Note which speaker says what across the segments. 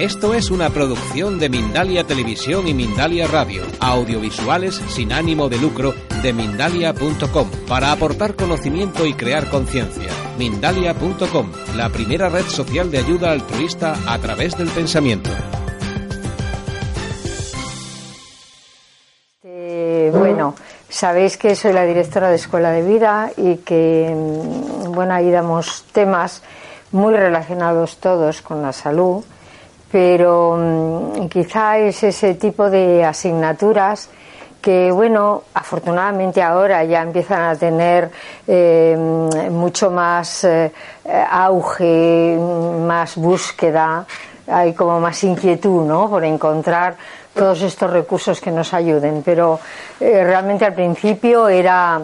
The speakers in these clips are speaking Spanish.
Speaker 1: Esto es una producción de Mindalia Televisión y Mindalia Radio, audiovisuales sin ánimo de lucro de mindalia.com, para aportar conocimiento y crear conciencia. Mindalia.com, la primera red social de ayuda altruista a través del pensamiento.
Speaker 2: Eh, bueno, sabéis que soy la directora de Escuela de Vida y que, mm, bueno, ahí damos temas muy relacionados todos con la salud pero mm, quizá es ese tipo de asignaturas que, bueno, afortunadamente ahora ya empiezan a tener eh, mucho más eh, auge, más búsqueda, hay como más inquietud, ¿no? Por encontrar todos estos recursos que nos ayuden. Pero eh, realmente al principio era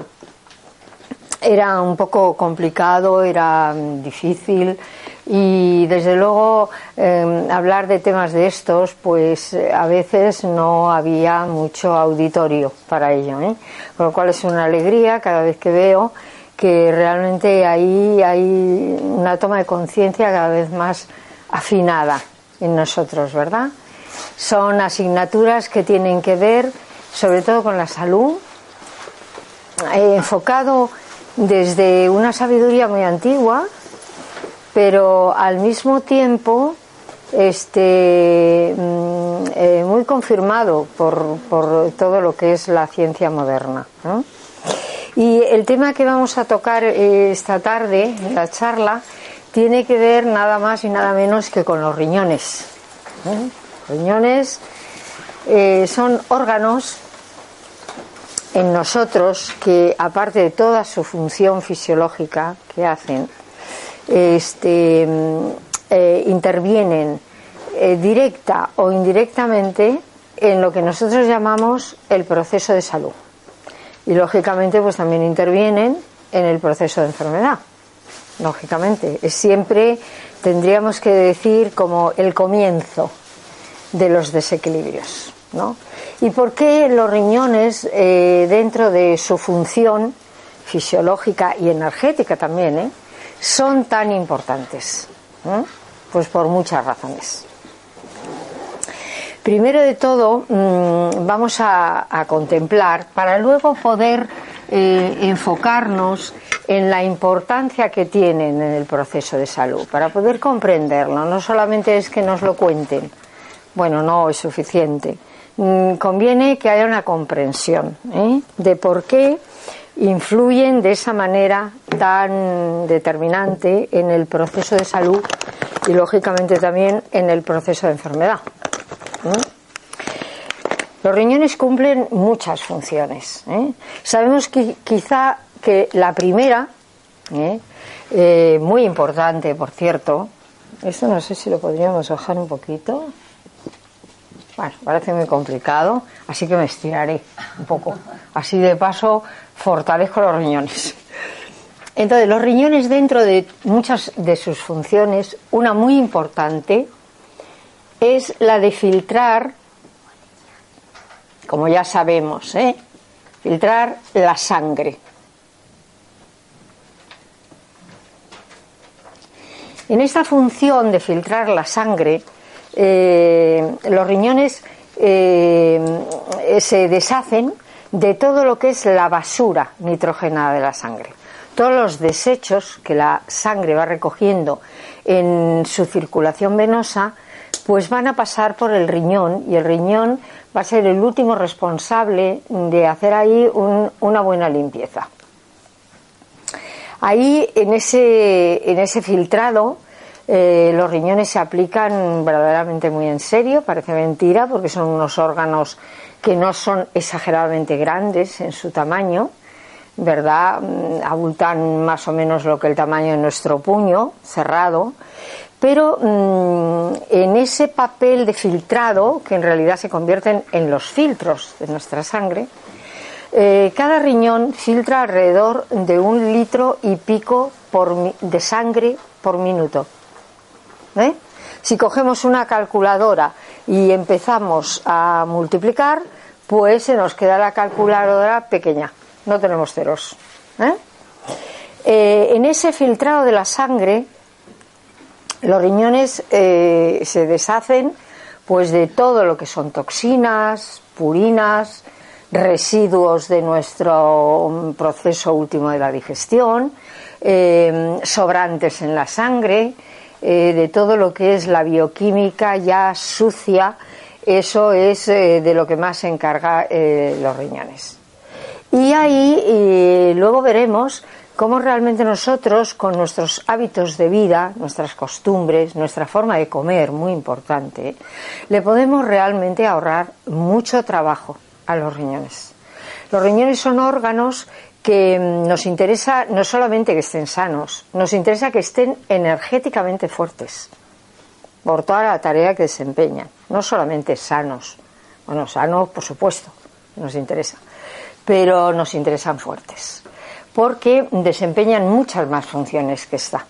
Speaker 2: era un poco complicado, era mm, difícil y desde luego em, hablar de temas de estos pues a veces no había mucho auditorio para ello ¿eh? con lo cual es una alegría cada vez que veo que realmente ahí hay una toma de conciencia cada vez más afinada en nosotros verdad son asignaturas que tienen que ver sobre todo con la salud eh, enfocado desde una sabiduría muy antigua pero al mismo tiempo este, mm, eh, muy confirmado por, todo lo que es la ciencia moderna. Y el tema que vamos a tocar eh, esta tarde en la charla tiene que ver nada más y nada menos que con los riñones. Riñones eh, son órganos en nosotros que, aparte de toda su función fisiológica que hacen, este, eh, intervienen eh, directa o indirectamente en lo que nosotros llamamos el proceso de salud. Y lógicamente pues también intervienen en el proceso de enfermedad. Lógicamente, siempre tendríamos que decir como el comienzo de los desequilibrios. ¿no? ¿Y por qué los riñones, eh, dentro de su función fisiológica y energética también, ¿eh? son tan importantes? Pues por muchas razones. Primero de todo, mm, vamos a, contemplar para luego poder eh, enfocarnos en la importancia que tienen en el proceso de salud, para poder comprenderlo. No solamente es que nos lo cuenten, bueno, no es suficiente. Mm, conviene que haya una comprensión ¿eh? de por qué influyen de esa manera tan determinante en el proceso de salud y lógicamente también en el proceso de enfermedad. Los riñones cumplen muchas funciones. ¿eh? Sabemos que quizá que la primera, ¿eh? Muy importante por cierto, esto no sé si lo podríamos bajar un poquito. Bueno, parece muy complicado, así que me estiraré un poco. Así de paso fortalezco los riñones. Entonces, los riñones dentro de muchas de sus funciones, una muy importante es la de filtrar, como ya sabemos, ¿eh? filtrar la sangre. En esta función de filtrar la sangre, eh, los riñones eh, se deshacen de todo lo que es la basura nitrogenada de la sangre. Todos los desechos que la sangre va recogiendo en su circulación venosa, pues van a pasar por el riñón y el riñón va a ser el último responsable de hacer ahí una buena limpieza. Ahí en ese, en ese filtrado eh, los riñones se aplican verdaderamente muy en serio, parece mentira, porque son unos órganos que no son exageradamente grandes en su tamaño, ¿verdad? Mm, abultan más o menos lo que el tamaño de nuestro puño cerrado, pero mm, en ese papel de filtrado, que en realidad se convierten en los filtros de nuestra sangre, eh, cada riñón filtra alrededor de un litro y pico de sangre por minuto. ¿Eh? Si cogemos una calculadora y empezamos a multiplicar, pues se nos queda la calculadora pequeña, no tenemos ceros. ¿eh? en ese filtrado de la sangre, los riñones se deshacen pues de todo lo que son toxinas, purinas, residuos de nuestro proceso último de la digestión, eh, sobrantes en la sangre, eh, de todo lo que es la bioquímica ya sucia, eso es eh, de lo que más se encarga los riñones. Y ahí luego veremos cómo realmente nosotros, con nuestros hábitos de vida, nuestras costumbres, nuestra forma de comer, muy importante, le podemos realmente ahorrar mucho trabajo a los riñones. Los riñones son órganos que mm, nos interesa no solamente que estén sanos, nos interesa que estén energéticamente fuertes por toda la tarea que desempeñan, no solamente sanos, bueno, sanos por supuesto, nos interesa, pero nos interesan fuertes, porque desempeñan muchas más funciones que esta.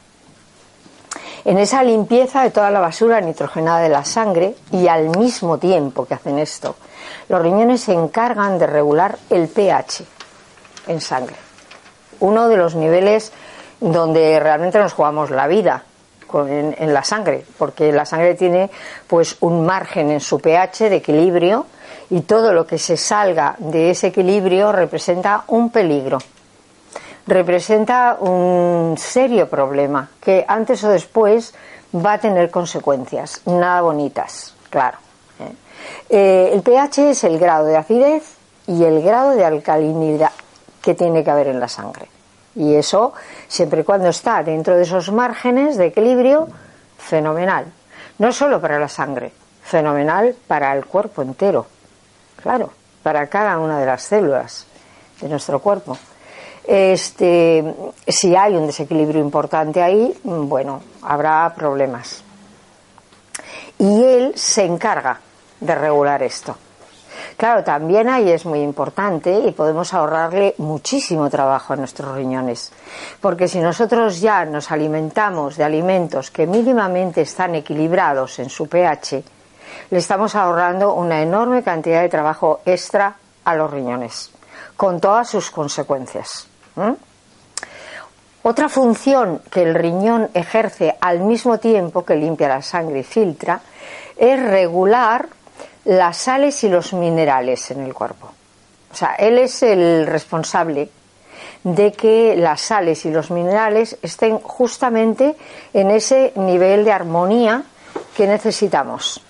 Speaker 2: En esa limpieza de toda la basura nitrogenada de la sangre y al mismo tiempo que hacen esto, los riñones se encargan de regular el pH en sangre. Uno de los niveles donde realmente nos jugamos la vida en, la sangre, porque la sangre tiene pues un margen en su pH de equilibrio y todo lo que se salga de ese equilibrio representa un peligro, representa un serio problema que antes o después va a tener consecuencias, nada bonitas, claro. Eh, el pH es el grado de acidez y el grado de alcalinidad que tiene que haber en la sangre. Y eso, siempre y cuando está dentro de esos márgenes de equilibrio, fenomenal. No solo para la sangre, fenomenal para el cuerpo entero. Claro, para cada una de las células de nuestro cuerpo. Este, si hay un desequilibrio importante ahí, bueno, habrá problemas. Y él se encarga de regular esto. Claro, también ahí es muy importante y podemos ahorrarle muchísimo trabajo a nuestros riñones. Porque si nosotros ya nos alimentamos de alimentos que mínimamente están equilibrados en su pH, le estamos ahorrando una enorme cantidad de trabajo extra a los riñones, con todas sus consecuencias. Otra función que el riñón ejerce al mismo tiempo que limpia la sangre y filtra es regular las sales y los minerales en el cuerpo. O sea, él es el responsable de que las sales y los minerales estén justamente en ese nivel de armonía que necesitamos.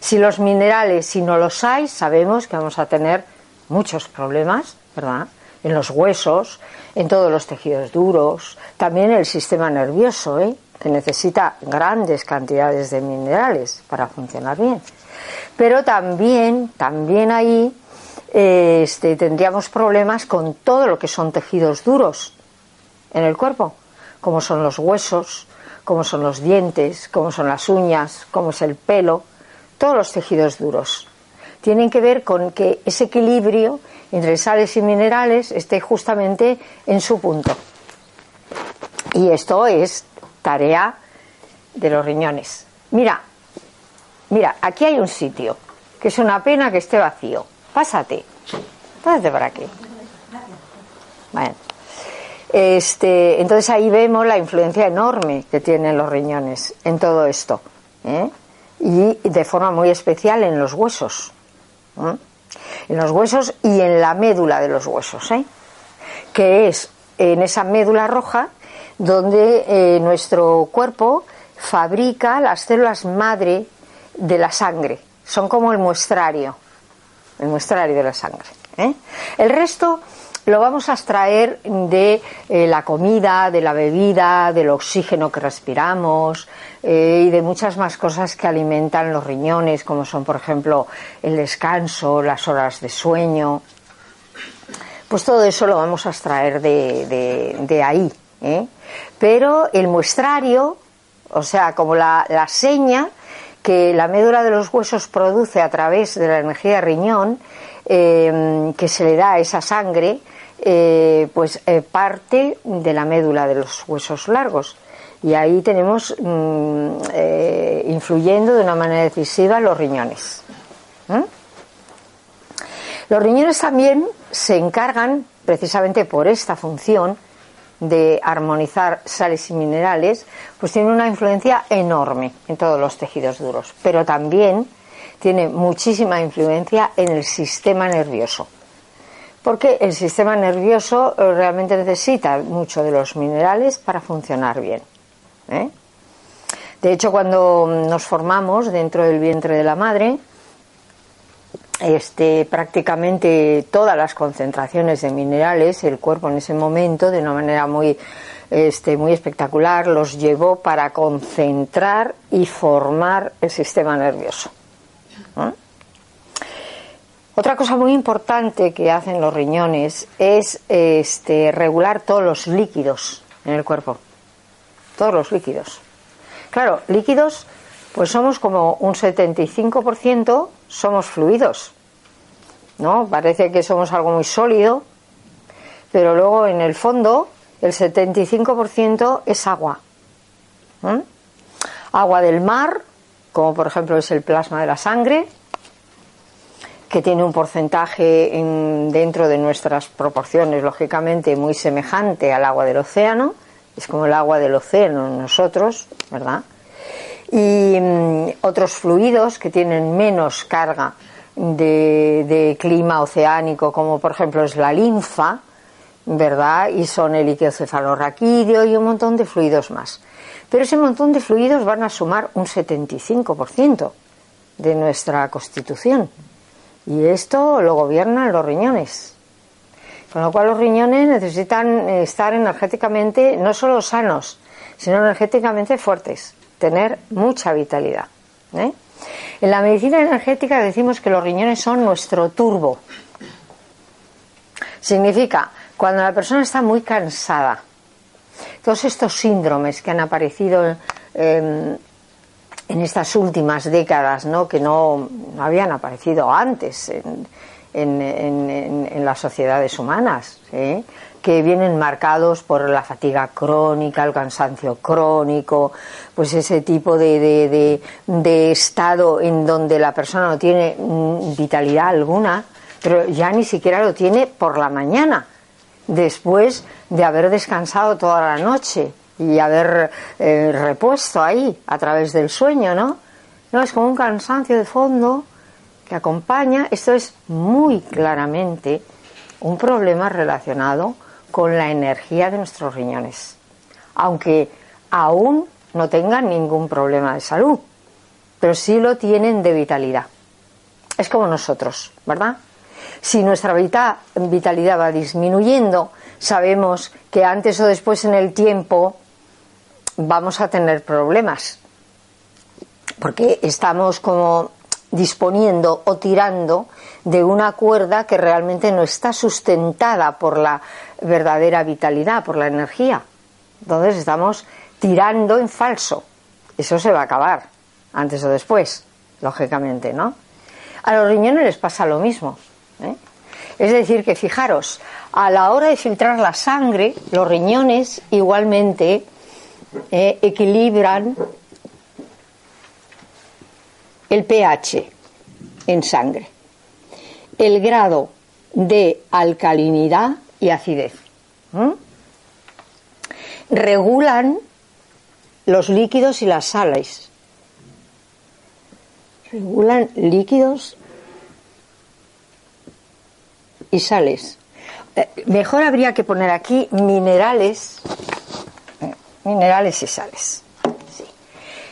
Speaker 2: Si los minerales, si no los hay, sabemos que vamos a tener muchos problemas, ¿verdad? En los huesos, en todos los tejidos duros, también el sistema nervioso, ¿eh? que necesita grandes cantidades de minerales para funcionar bien. Pero también, también ahí este, tendríamos problemas con todo lo que son tejidos duros en el cuerpo, como son los huesos, como son los dientes, como son las uñas, como es el pelo, todos los tejidos duros. Tienen que ver con que ese equilibrio entre sales y minerales esté justamente en su punto. Y esto es tarea de los riñones. Mira, Mira, aquí hay un sitio, que es una pena que esté vacío. Pásate. Pásate por aquí. Bueno. Este, entonces ahí vemos la influencia enorme que tienen los riñones en todo esto. ¿eh? Y de forma muy especial en los huesos. ¿eh? En los huesos y en la médula de los huesos. ¿eh? Que es en esa médula roja donde nuestro cuerpo fabrica las células madre de la sangre, son como el muestrario, el muestrario de la sangre. ¿eh? El resto lo vamos a extraer de eh, la comida, de la bebida, del oxígeno que respiramos eh, y de muchas más cosas que alimentan los riñones, como son, por ejemplo, el descanso, las horas de sueño. Pues todo eso lo vamos a extraer de, de ahí. Pero el muestrario o sea, como la, seña que la médula de los huesos produce a través de la energía riñón, eh, que se le da a esa sangre, eh, pues eh, parte de la médula de los huesos largos. Y ahí tenemos mm, influyendo de una manera decisiva los riñones. Los riñones también se encargan, precisamente por esta función, de armonizar sales y minerales, pues tienen una influencia enorme en todos los tejidos duros, pero también tiene muchísima influencia en el sistema nervioso porque el sistema nervioso eh, realmente necesita mucho de los minerales para funcionar bien. ¿eh? De hecho, cuando nos formamos dentro del vientre de la madre, este, prácticamente todas las concentraciones de minerales, el cuerpo en ese momento, de una manera muy, este, muy espectacular, los llevó para concentrar y formar el sistema nervioso. Otra cosa muy importante que hacen los riñones es este, regular todos los líquidos en el cuerpo. Todos los líquidos. Claro, líquidos, pues somos como un 75% somos fluidos. ¿No? Parece que somos algo muy sólido, pero luego en el fondo el 75% es agua. Agua del mar, como por ejemplo es el plasma de la sangre, que tiene un porcentaje dentro de nuestras proporciones, lógicamente, muy semejante al agua del océano, es como el agua del océano en nosotros, ¿verdad? Y mm, otros fluidos que tienen menos carga de, clima oceánico, como por ejemplo es la linfa, ¿verdad? Y son el líquido cefalorraquídeo y un montón de fluidos más. Pero ese montón de fluidos van a sumar un 75% de nuestra constitución. Y esto lo gobiernan los riñones. Con lo cual los riñones necesitan estar energéticamente no solo sanos, sino energéticamente fuertes, tener mucha vitalidad. ¿eh? En la medicina energética decimos que los riñones son nuestro turbo. Significa, cuando la persona está muy cansada, todos estos síndromes que han aparecido eh, en estas últimas décadas, ¿no? que no, habían aparecido antes en, las sociedades humanas, que vienen marcados por la fatiga crónica, el cansancio crónico, pues ese tipo de, de estado en donde la persona no tiene mm, vitalidad alguna, pero ya ni siquiera lo tiene por la mañana, después de haber descansado toda la noche y haber eh, repuesto ahí a través del sueño, ¿no? No, es como un cansancio de fondo que acompaña. Esto es muy claramente un problema relacionado con la energía de nuestros riñones, aunque aún no tengan ningún problema de salud, pero sí lo tienen de vitalidad. Es como nosotros, ¿verdad? Si nuestra vitalidad va disminuyendo, sabemos que antes o después en el tiempo vamos a tener problemas, porque estamos como disponiendo o tirando de una cuerda que realmente no está sustentada por la verdadera vitalidad, por la energía. Entonces estamos tirando en falso. Eso se va a acabar, antes o después, lógicamente, ¿no? A los riñones les pasa lo mismo. ¿eh? Es decir, que fijaros, a la hora de filtrar la sangre, los riñones igualmente eh, equilibran el pH en sangre, el grado de alcalinidad y acidez. Regulan los líquidos y las sales. Regulan líquidos y sales. Eh, mejor habría que poner aquí minerales minerales y sales.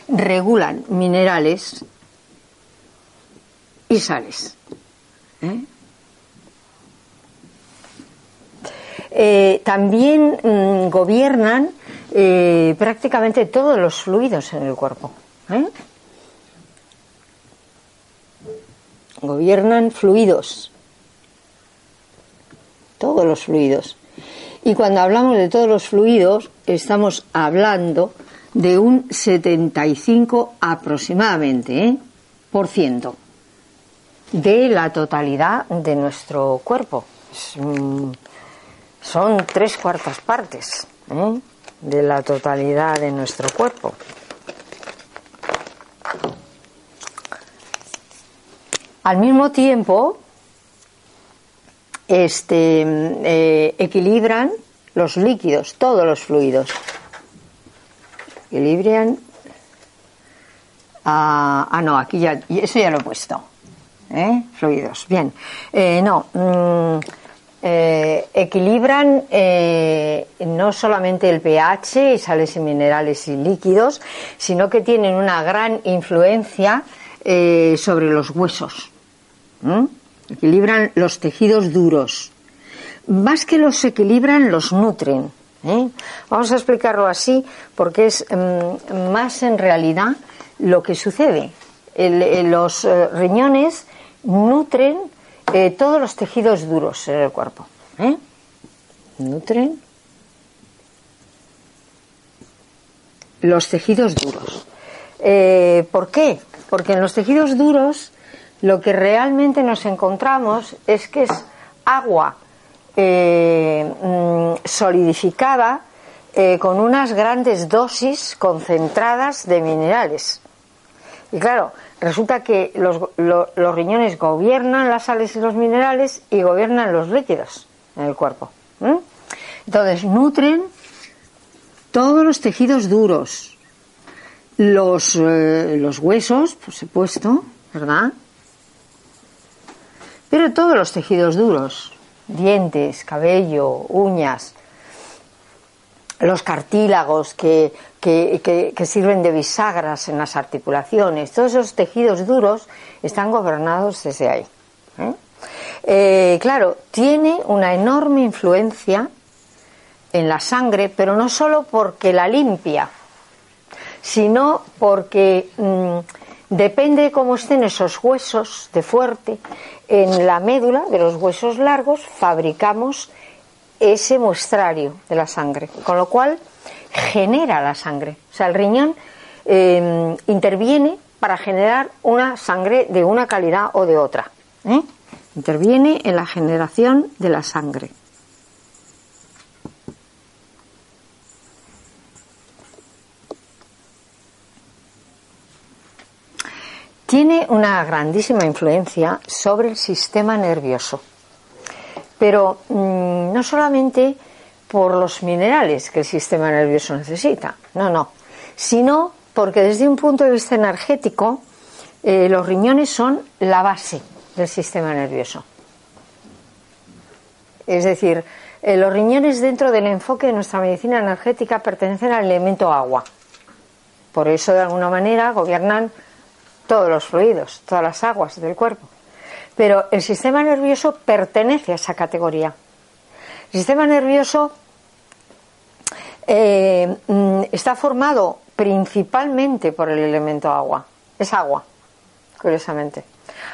Speaker 2: Regulan minerales y sales. ¿eh? Eh, también mm, gobiernan eh, prácticamente todos los fluidos en el cuerpo. Gobiernan fluidos, todos los fluidos. Y cuando hablamos de todos los fluidos, estamos hablando de un 75 aproximadamente ¿eh? por ciento de la totalidad de nuestro cuerpo. Mm, son tres cuartas partes ¿eh? de la totalidad de nuestro cuerpo. Al mismo tiempo, este, eh, equilibran los líquidos, todos los fluidos. Equilibran. Ah, no, aquí ya, eso ya lo he puesto. ¿eh? Fluidos. Bien. No. Mm, equilibran no solamente el pH, sales y minerales y líquidos, sino que tienen una gran influencia sobre los huesos. Equilibran los tejidos duros. Más que los equilibran, los nutren. ¿eh? Vamos a explicarlo así porque es mm, más en realidad lo que sucede. los eh, riñones nutren eh, todos los tejidos duros en el cuerpo. Nutren los tejidos duros. ¿Por qué? Porque en los tejidos duros lo que realmente nos encontramos es que es agua eh, mm, solidificada eh, con unas grandes dosis concentradas de minerales. Y claro, resulta que los, riñones gobiernan las sales y los minerales y gobiernan los líquidos en el cuerpo. Entonces, nutren todos los tejidos duros, los, eh, los huesos, por supuesto, ¿verdad? Pero todos los tejidos duros, dientes, cabello, uñas, los cartílagos que, sirven de bisagras en las articulaciones, todos esos tejidos duros están gobernados desde ahí. ¿eh? Eh, claro, tiene una enorme influencia en la sangre, pero no solo porque la limpia, sino porque mm, depende de cómo estén esos huesos de fuerte, en la médula de los huesos largos fabricamos ese muestrario de la sangre, con lo cual genera la sangre. O sea, el riñón em, interviene para generar una sangre de una calidad o de otra. ¿eh? Interviene en la generación de la sangre. tiene una grandísima influencia sobre el sistema nervioso. Pero mm, no solamente por los minerales que el sistema nervioso necesita, no, no, sino porque desde un punto de vista energético eh, los riñones son la base del sistema nervioso. Es decir, eh, los riñones dentro del enfoque de nuestra medicina energética pertenecen al elemento agua. Por eso, de alguna manera, gobiernan todos los fluidos, todas las aguas del cuerpo. Pero el sistema nervioso pertenece a esa categoría. El sistema nervioso eh, mm, está formado principalmente por el elemento agua. Es agua, curiosamente.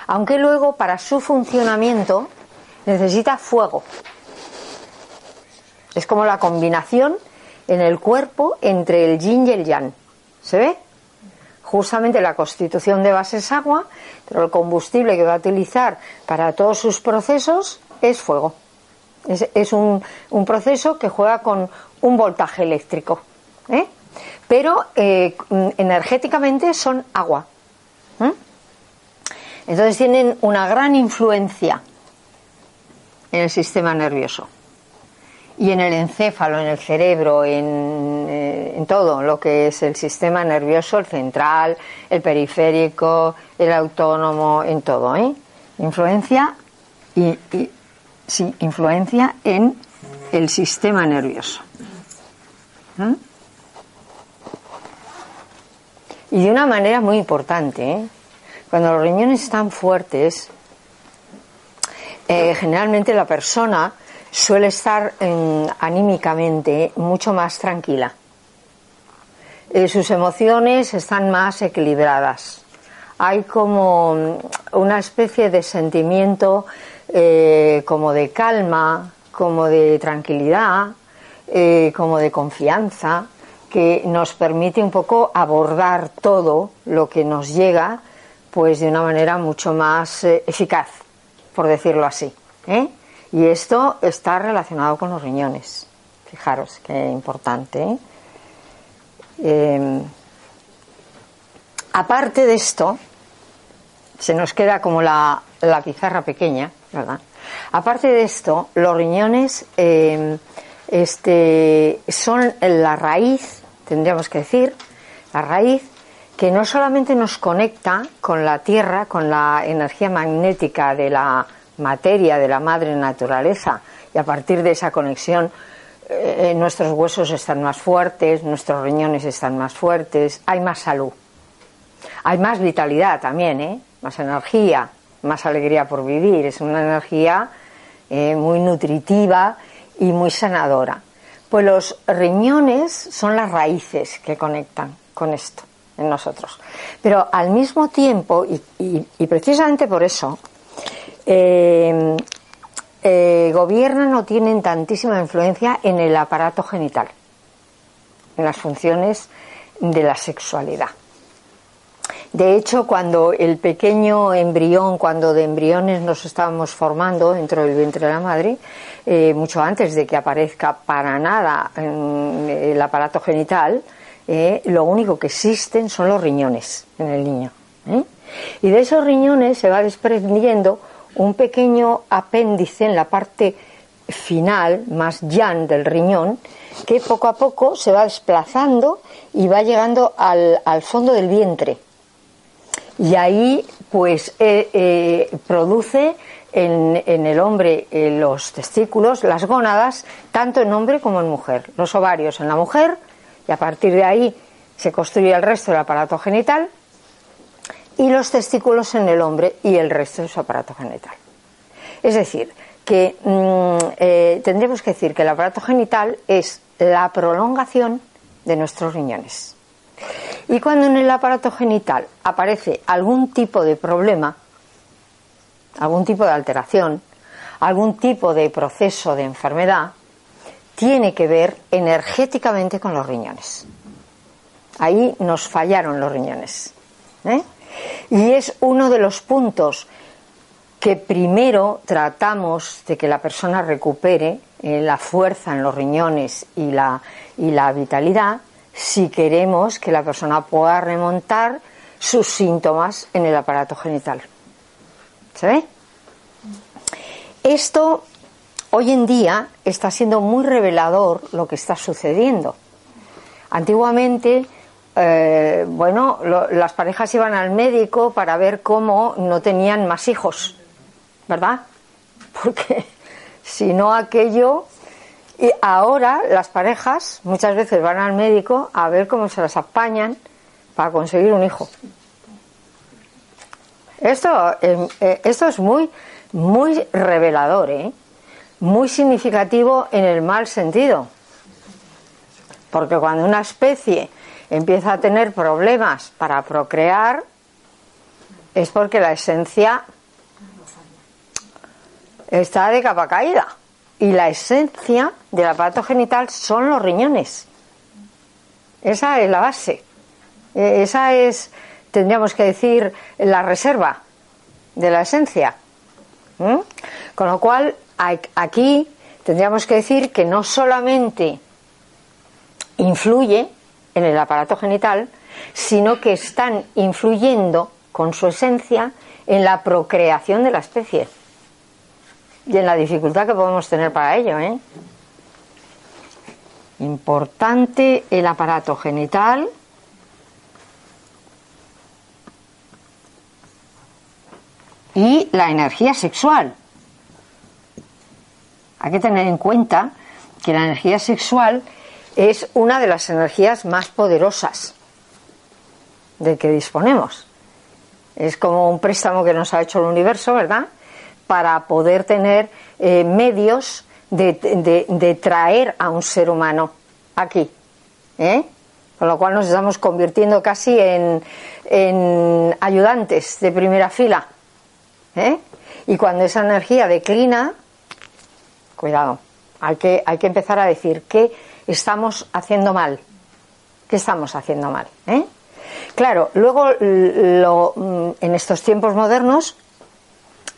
Speaker 2: Aunque luego para su funcionamiento necesita fuego. Es como la combinación en el cuerpo entre el yin y el yang. ¿Se ve? Justamente la constitución de base es agua, pero el combustible que va a utilizar para todos sus procesos es fuego. Es, un, proceso que juega con un voltaje eléctrico. ¿eh? Pero eh, energéticamente son agua. Entonces tienen una gran influencia en el sistema nervioso y en el encéfalo, en el cerebro, eh, en, todo lo que es el sistema nervioso, el central, el periférico, el autónomo, en todo, ¿eh? Influencia y, sí, influencia en el sistema nervioso. ¿Mm? Y de una manera muy importante, ¿eh? Cuando los riñones están fuertes, eh, generalmente la persona suele estar anímicamente mucho más tranquila. Eh, sus emociones están más equilibradas. Hay como una especie de sentimiento eh, como de calma, como de tranquilidad, eh, como de confianza que nos permite un poco abordar todo lo que nos llega pues de una manera mucho más eficaz, por decirlo así. ¿eh? Y esto está relacionado con los riñones. Fijaros qué importante. ¿eh? Em, aparte de esto, se nos queda como la, la, pizarra pequeña, ¿verdad? Aparte de esto, los riñones em, este, son la raíz, tendríamos que decir, la raíz que no solamente nos conecta con la Tierra, con la energía magnética de la materia, de la madre naturaleza, y a partir de esa conexión eh, nuestros huesos están más fuertes, nuestros riñones están más fuertes, hay más salud. Hay más vitalidad también, ¿eh? más energía, más alegría por vivir. Es una energía eh, muy nutritiva y muy sanadora. Pues los riñones son las raíces que conectan con esto en nosotros. Pero al mismo tiempo, y, precisamente por eso, eh, eh, gobiernan o tienen tantísima influencia en el aparato genital, en las funciones de la sexualidad. De hecho, cuando el pequeño embrión, cuando de embriones nos estábamos formando dentro del vientre de la madre, eh, mucho antes de que aparezca para nada el aparato genital, eh, lo único que existen son los riñones en el niño. ¿eh? Y de esos riñones se va desprendiendo un pequeño apéndice en la parte final, más llana del riñón, que poco a poco se va desplazando y va llegando al, fondo del vientre. Y ahí, pues, eh, produce en, en, el hombre los testículos, las gónadas, tanto en hombre como en mujer. Los ovarios en la mujer y a partir de ahí se construye el resto del aparato genital y los testículos en el hombre y el resto de su aparato genital. Es decir, que mm, eh, tendremos que decir que el aparato genital es la prolongación de nuestros riñones. Y cuando en el aparato genital aparece algún tipo de problema, algún tipo de alteración, algún tipo de proceso de enfermedad, tiene que ver energéticamente con los riñones. Ahí nos fallaron los riñones. ¿eh? Y es uno de los puntos que primero tratamos de que la persona recupere eh, la fuerza en los riñones y la, y la vitalidad si queremos que la persona pueda remontar sus síntomas en el aparato genital. ¿Se ve? Esto Hoy en día está siendo muy revelador lo que está sucediendo. Antiguamente, eh, bueno, las parejas iban al médico para ver cómo no tenían más hijos, ¿verdad? Porque si no aquello... Y ahora las parejas muchas veces van al médico a ver cómo se las apañan para conseguir un hijo. Esto, eh, eh, esto es muy, muy revelador, ¿eh? muy significativo en el mal sentido. Porque cuando una especie empieza a tener problemas para procrear, es porque la esencia está de capa caída. Y la esencia del aparato genital son los riñones. Esa es la base. E, esa es, tendríamos que decir, la reserva de la esencia. Con lo cual, aquí tendríamos que decir que no solamente influye en el aparato genital, sino que están influyendo con su esencia en la procreación de la especie y en la dificultad que podemos tener para ello. ¿eh? Importante el aparato genital. Y la energía sexual. Hay que tener en cuenta que la energía sexual es una de las energías más poderosas de que disponemos. Es como un préstamo que nos ha hecho el universo, ¿verdad? Para poder tener eh, medios de, traer a un ser humano aquí. ¿eh? Con lo cual nos estamos convirtiendo casi en, ayudantes de primera fila. ¿eh? Y cuando esa energía declina, cuidado, hay que, hay que empezar a decir qué estamos haciendo mal, ¿Qué estamos haciendo mal? ¿eh? Claro, luego mm, en estos tiempos modernos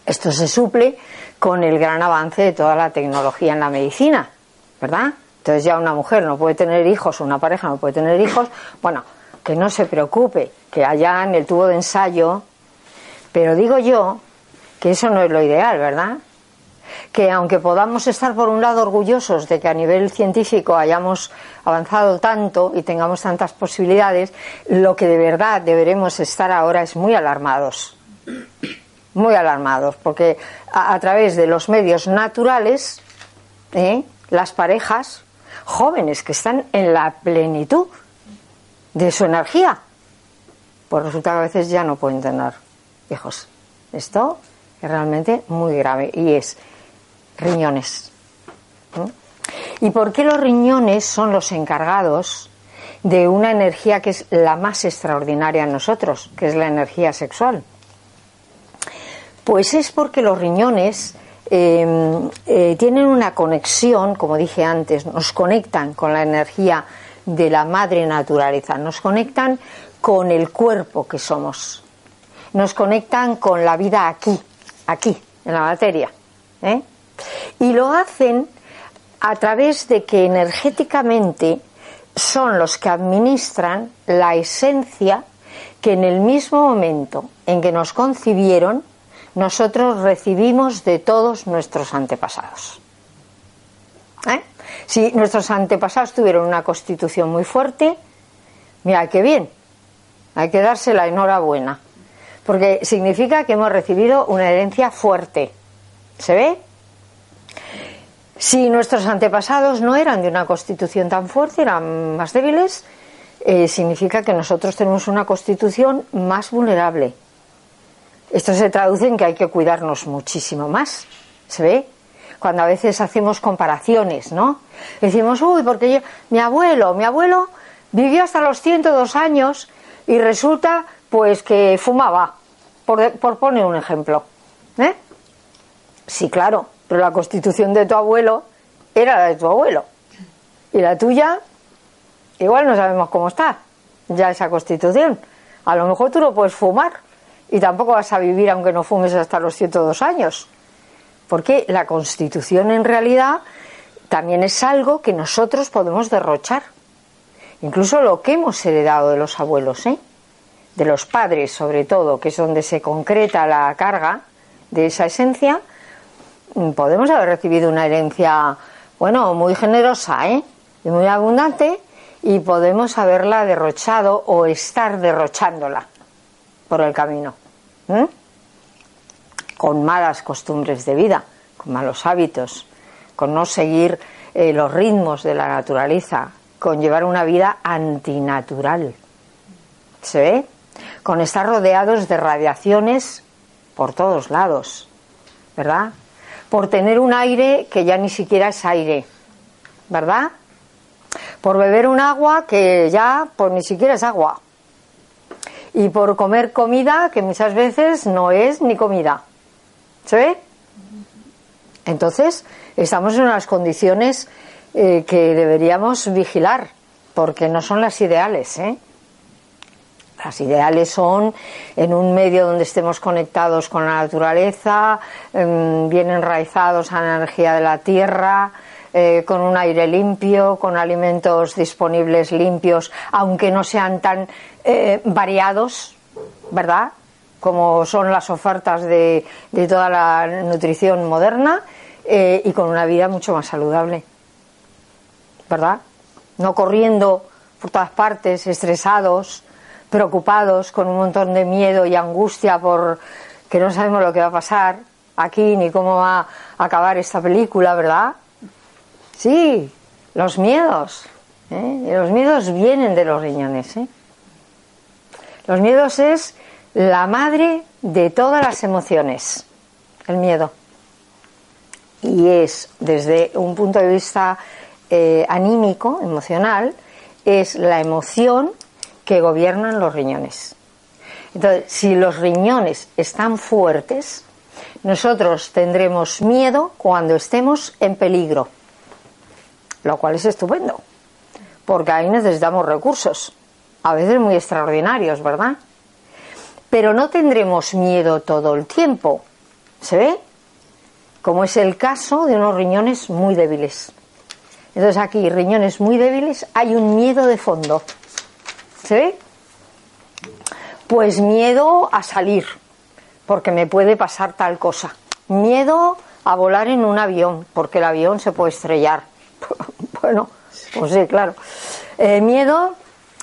Speaker 2: esto se suple con el gran avance de toda la tecnología en la medicina, ¿verdad? Entonces ya una mujer no puede tener hijos, una pareja no puede tener hijos, bueno, que no se preocupe, que allá en el tubo de ensayo, pero digo yo que eso no es lo ideal, ¿verdad? Que aunque podamos estar por un lado orgullosos de que a nivel científico hayamos avanzado tanto y tengamos tantas posibilidades, lo que de verdad deberemos estar ahora es muy alarmados. Muy alarmados, porque a, través de los medios naturales, ¿eh? las parejas jóvenes que están en la plenitud de su energía, pues resulta que a veces ya no pueden tener hijos. Esto es realmente muy grave y es riñones. ¿Y por qué los riñones son los encargados de una energía que es la más extraordinaria en nosotros, que es la energía sexual? Pues es porque los riñones em, eh, tienen una conexión, como dije antes, nos conectan con la energía de la madre naturaleza, nos conectan con el cuerpo que somos, nos conectan con la vida aquí, aquí, en la materia. ¿eh? Y lo hacen a través de que energéticamente son los que administran la esencia que en el mismo momento en que nos concibieron, nosotros recibimos de todos nuestros antepasados. ¿Eh? Si nuestros antepasados tuvieron una constitución muy fuerte, mira qué bien, hay que darse la enhorabuena porque significa que hemos recibido una herencia fuerte. ¿Se ve? Si nuestros antepasados no eran de una constitución tan fuerte, eran más débiles, eh, significa que nosotros tenemos una constitución más vulnerable. Esto se traduce en que hay que cuidarnos muchísimo más. ¿Se ve? Cuando a veces hacemos comparaciones, ¿no? Decimos, uy, porque yo, mi abuelo, mi abuelo vivió hasta los 102 años y resulta pues que fumaba por, poner un ejemplo. ¿eh? Sí, claro, pero la constitución de tu abuelo era la de tu abuelo. Y la tuya, igual no sabemos cómo está ya esa constitución. A lo mejor tú no puedes fumar y tampoco vas a vivir aunque no fumes hasta los 102 años. Porque la constitución en realidad también es algo que nosotros podemos derrochar. Incluso lo que hemos heredado de los abuelos, ¿eh? de los padres sobre todo, que es donde se concreta la carga de esa esencia, podemos haber recibido una herencia, bueno, muy generosa, ¿eh? Y muy abundante, y podemos haberla derrochado o estar derrochándola por el camino. Con malas costumbres de vida, con malos hábitos, con no seguir eh, los ritmos de la naturaleza, con llevar una vida antinatural. ¿Se ve? con estar rodeados de radiaciones por todos lados, ¿verdad? Por tener un aire que ya ni siquiera es aire, ¿verdad? Por beber un agua que ya pues ni siquiera es agua. Y por comer comida que muchas veces no es ni comida. ¿Se ve? Entonces, estamos en unas condiciones eh, que deberíamos vigilar, porque no son las ideales, ¿eh? Las ideales son en un medio donde estemos conectados con la naturaleza, em, bien enraizados a la energía de la tierra, eh, con un aire limpio, con alimentos disponibles limpios, aunque no sean tan eh, variados, ¿verdad? Como son las ofertas de, toda la nutrición moderna, eh, y con una vida mucho más saludable, ¿verdad? No corriendo por todas partes, estresados, preocupados, con un montón de miedo y angustia por que no sabemos lo que va a pasar aquí ni cómo va a acabar esta película, ¿verdad? Sí, los miedos. ¿eh? Los miedos vienen de los riñones. ¿eh? Los miedos es la madre de todas las emociones, el miedo. Y es, desde un punto de vista eh, anímico, emocional, es la emoción que gobiernan los riñones. Entonces, si los riñones están fuertes, nosotros tendremos miedo cuando estemos en peligro, lo cual es estupendo, porque ahí necesitamos recursos, a veces muy extraordinarios, ¿verdad? Pero no tendremos miedo todo el tiempo, ¿se ve? Como es el caso de unos riñones muy débiles. Entonces aquí, riñones muy débiles, hay un miedo de fondo. ¿Se ve? Pues miedo a salir, porque me puede pasar tal cosa. Miedo a volar en un avión, porque el avión se puede estrellar. bueno, pues sí, claro. Eh, miedo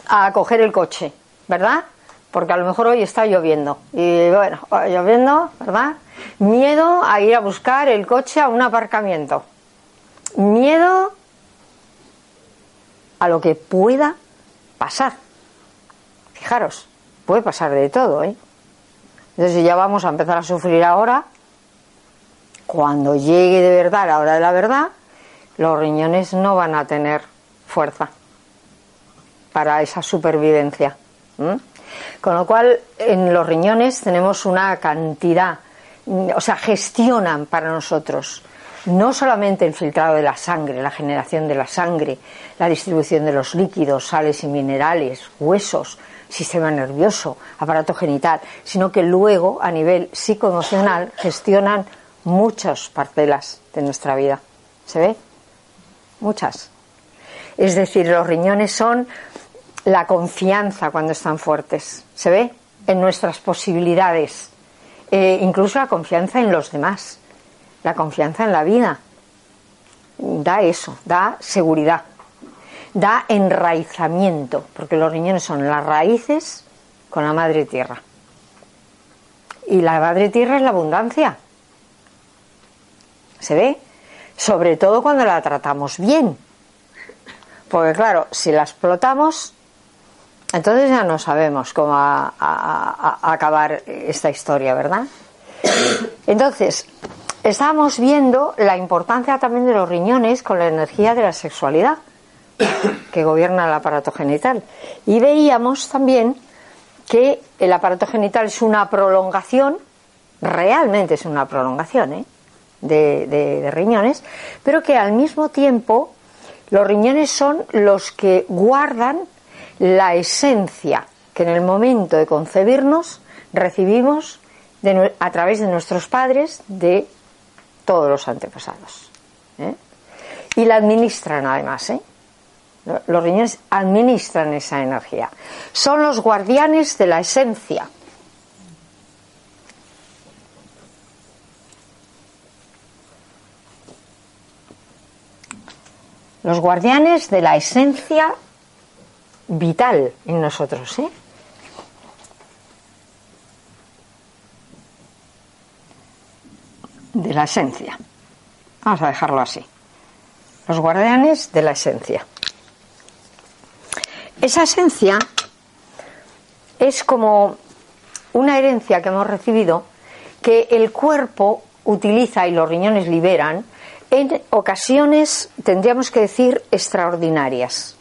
Speaker 2: a coger el coche, ¿verdad? Porque a lo mejor hoy está lloviendo. Y bueno, lloviendo, ¿verdad? Miedo a ir a buscar el coche a un aparcamiento. Miedo a lo que pueda pasar. Fijaros, puede pasar de todo, ¿eh? Entonces, ya vamos a empezar a sufrir ahora, cuando llegue de verdad la hora de la verdad, los riñones no van a tener fuerza para esa supervivencia. Con lo cual, en los riñones tenemos una cantidad, o sea, gestionan para nosotros no solamente el filtrado de la sangre, la generación de la sangre, la distribución de los líquidos, sales y minerales, huesos, sistema nervioso, aparato genital, sino que luego a nivel psicoemocional gestionan muchas parcelas de nuestra vida. ¿Se ve? Muchas. Es decir, los riñones son la confianza cuando están fuertes. ¿Se ve? En nuestras posibilidades. Eh, incluso la confianza en los demás. La confianza en la vida. Da eso, da seguridad. Da enraizamiento, porque los riñones son las raíces con la madre tierra. Y la madre tierra es la abundancia. ¿Se ve? Sobre todo cuando la tratamos bien. Porque claro, si la explotamos, entonces ya no sabemos cómo acabar esta historia, ¿verdad? Entonces, estábamos viendo la importancia también de los riñones con la energía de la sexualidad que gobierna el aparato genital. Y veíamos también que el aparato genital es una prolongación, realmente es una prolongación, ¿eh? de, riñones, pero que al mismo tiempo los riñones son los que guardan la esencia que en el momento de concebirnos recibimos a través de nuestros padres de todos los antepasados. ¿eh? Y la administran además. ¿eh? Los riñones administran esa energía. Son los guardianes de la esencia. los guardianes de la esencia vital en nosotros. ¿eh? De la esencia. Vamos a dejarlo así. Los guardianes de la esencia. Esa esencia es como una herencia que hemos recibido que el cuerpo utiliza y los riñones liberan en ocasiones, tendríamos que decir, extraordinarias.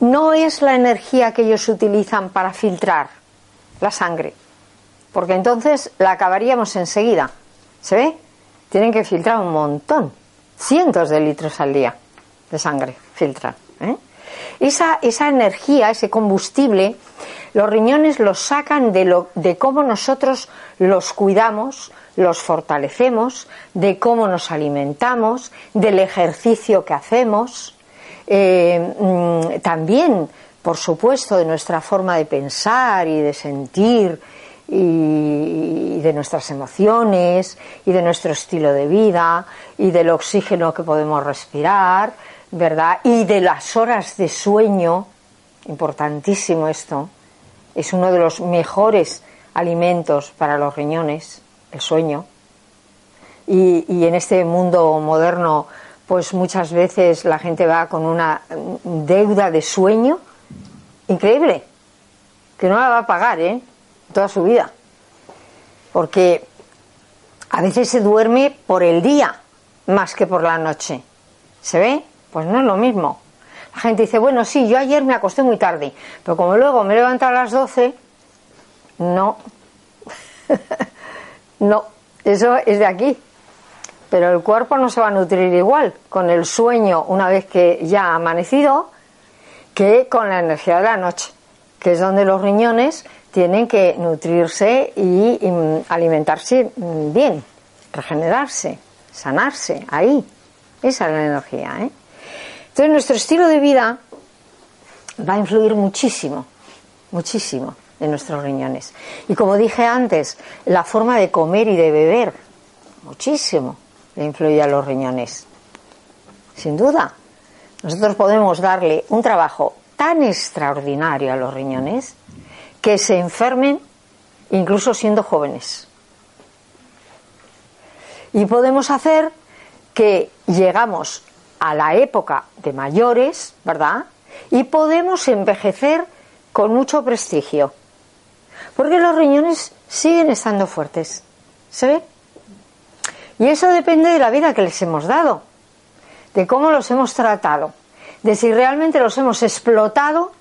Speaker 2: No es la energía que ellos utilizan para filtrar la sangre, porque entonces la acabaríamos enseguida. ¿Se ve? Tienen que filtrar un montón, cientos de litros al día de sangre filtran. ¿eh? Esa, esa energía, ese combustible, los riñones los sacan de, lo, de cómo nosotros los cuidamos, los fortalecemos, de cómo nos alimentamos, del ejercicio que hacemos, eh, mm, también, por supuesto, de nuestra forma de pensar y de sentir y, de nuestras emociones y de nuestro estilo de vida y del oxígeno que podemos respirar, ¿verdad? Y de las horas de sueño, importantísimo esto, es uno de los mejores alimentos para los riñones el sueño. Y, en este mundo moderno, pues muchas veces la gente va con una deuda de sueño increíble, que no la va a pagar, ¿eh? Toda su vida. Porque a veces se duerme por el día más que por la noche. ¿Se ve? Pues no es lo mismo. La gente dice, bueno, sí, yo ayer me acosté muy tarde, pero como luego me levanto a las 12, no. No, eso es de aquí. Pero el cuerpo no se va a nutrir igual. Con el sueño, una vez que ya ha amanecido, que con la energía de la noche, que es donde los riñones tienen que nutrirse y, alimentarse bien, regenerarse, sanarse, ahí. Esa es la energía. ¿eh? Entonces nuestro estilo de vida va a influir muchísimo, muchísimo en nuestros riñones. Y como dije antes, la forma de comer y de beber, muchísimo le influye a los riñones. Sin duda. Nosotros podemos darle un trabajo tan extraordinario a los riñones que se enfermen incluso siendo jóvenes. Y podemos hacer que llegamos a la época de mayores, ¿verdad? Y podemos envejecer con mucho prestigio. Porque los riñones siguen estando fuertes. ¿Se ve? Y eso depende de la vida que les hemos dado, de cómo los hemos tratado, de si realmente los hemos explotado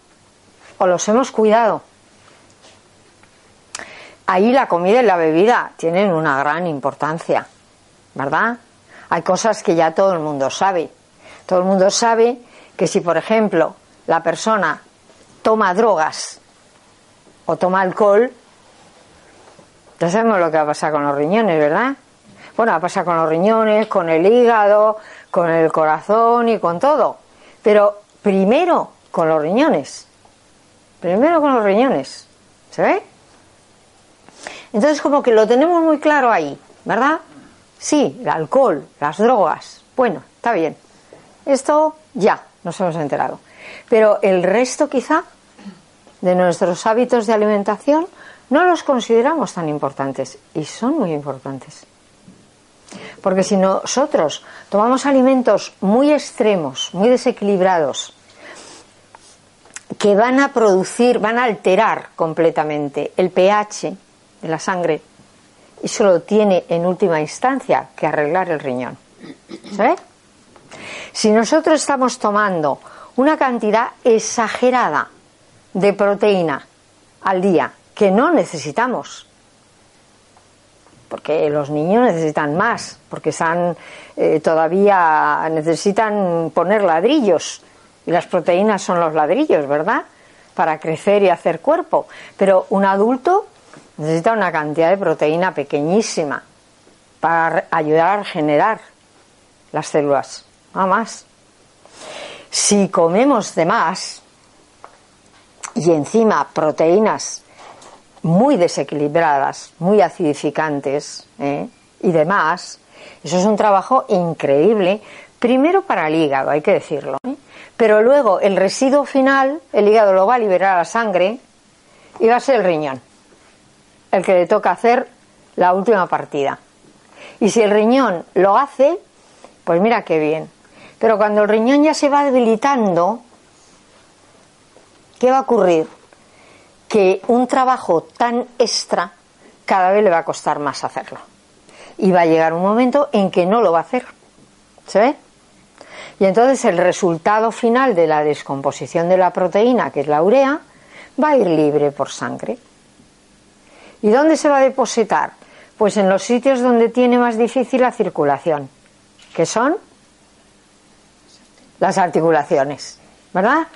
Speaker 2: o los hemos cuidado. Ahí la comida y la bebida tienen una gran importancia, ¿verdad? Hay cosas que ya todo el mundo sabe. Todo el mundo sabe que si, por ejemplo, la persona toma drogas o toma alcohol, ya sabemos lo que va a pasar con los riñones, ¿verdad? Bueno, va a pasar con los riñones, con el hígado, con el corazón y con todo. Pero primero con los riñones. Primero con los riñones. ¿Se ve? Entonces como que lo tenemos muy claro ahí, ¿verdad? Sí, el alcohol, las drogas. Bueno, está bien. Esto ya nos hemos enterado. Pero el resto quizá de nuestros hábitos de alimentación no los consideramos tan importantes y son muy importantes. Porque si nosotros tomamos alimentos muy extremos, muy desequilibrados, que van a producir, van a alterar completamente el pH de la sangre, y solo tiene en última instancia que arreglar el riñón. ¿Sabe? Si nosotros estamos tomando una cantidad exagerada de proteína al día que no necesitamos, porque los niños necesitan más, porque están eh, todavía necesitan poner ladrillos y las proteínas son los ladrillos, ¿verdad? Para crecer y hacer cuerpo. Pero un adulto necesita una cantidad de proteína pequeñísima para ayudar a generar las células, más. Si comemos de más y encima proteínas muy desequilibradas, muy acidificantes ¿eh? y demás. Eso es un trabajo increíble, primero para el hígado, hay que decirlo. ¿eh? Pero luego el residuo final, el hígado lo va a liberar a la sangre y va a ser el riñón, el que le toca hacer la última partida. Y si el riñón lo hace, pues mira qué bien. Pero cuando el riñón ya se va debilitando, ¿qué va a ocurrir? que un trabajo tan extra cada vez le va a costar más hacerlo. Y va a llegar un momento en que no lo va a hacer. ¿Se ve? Y entonces el resultado final de la descomposición de la proteína, que es la urea, va a ir libre por sangre. ¿Y dónde se va a depositar? Pues en los sitios donde tiene más difícil la circulación, que son las articulaciones, ¿verdad?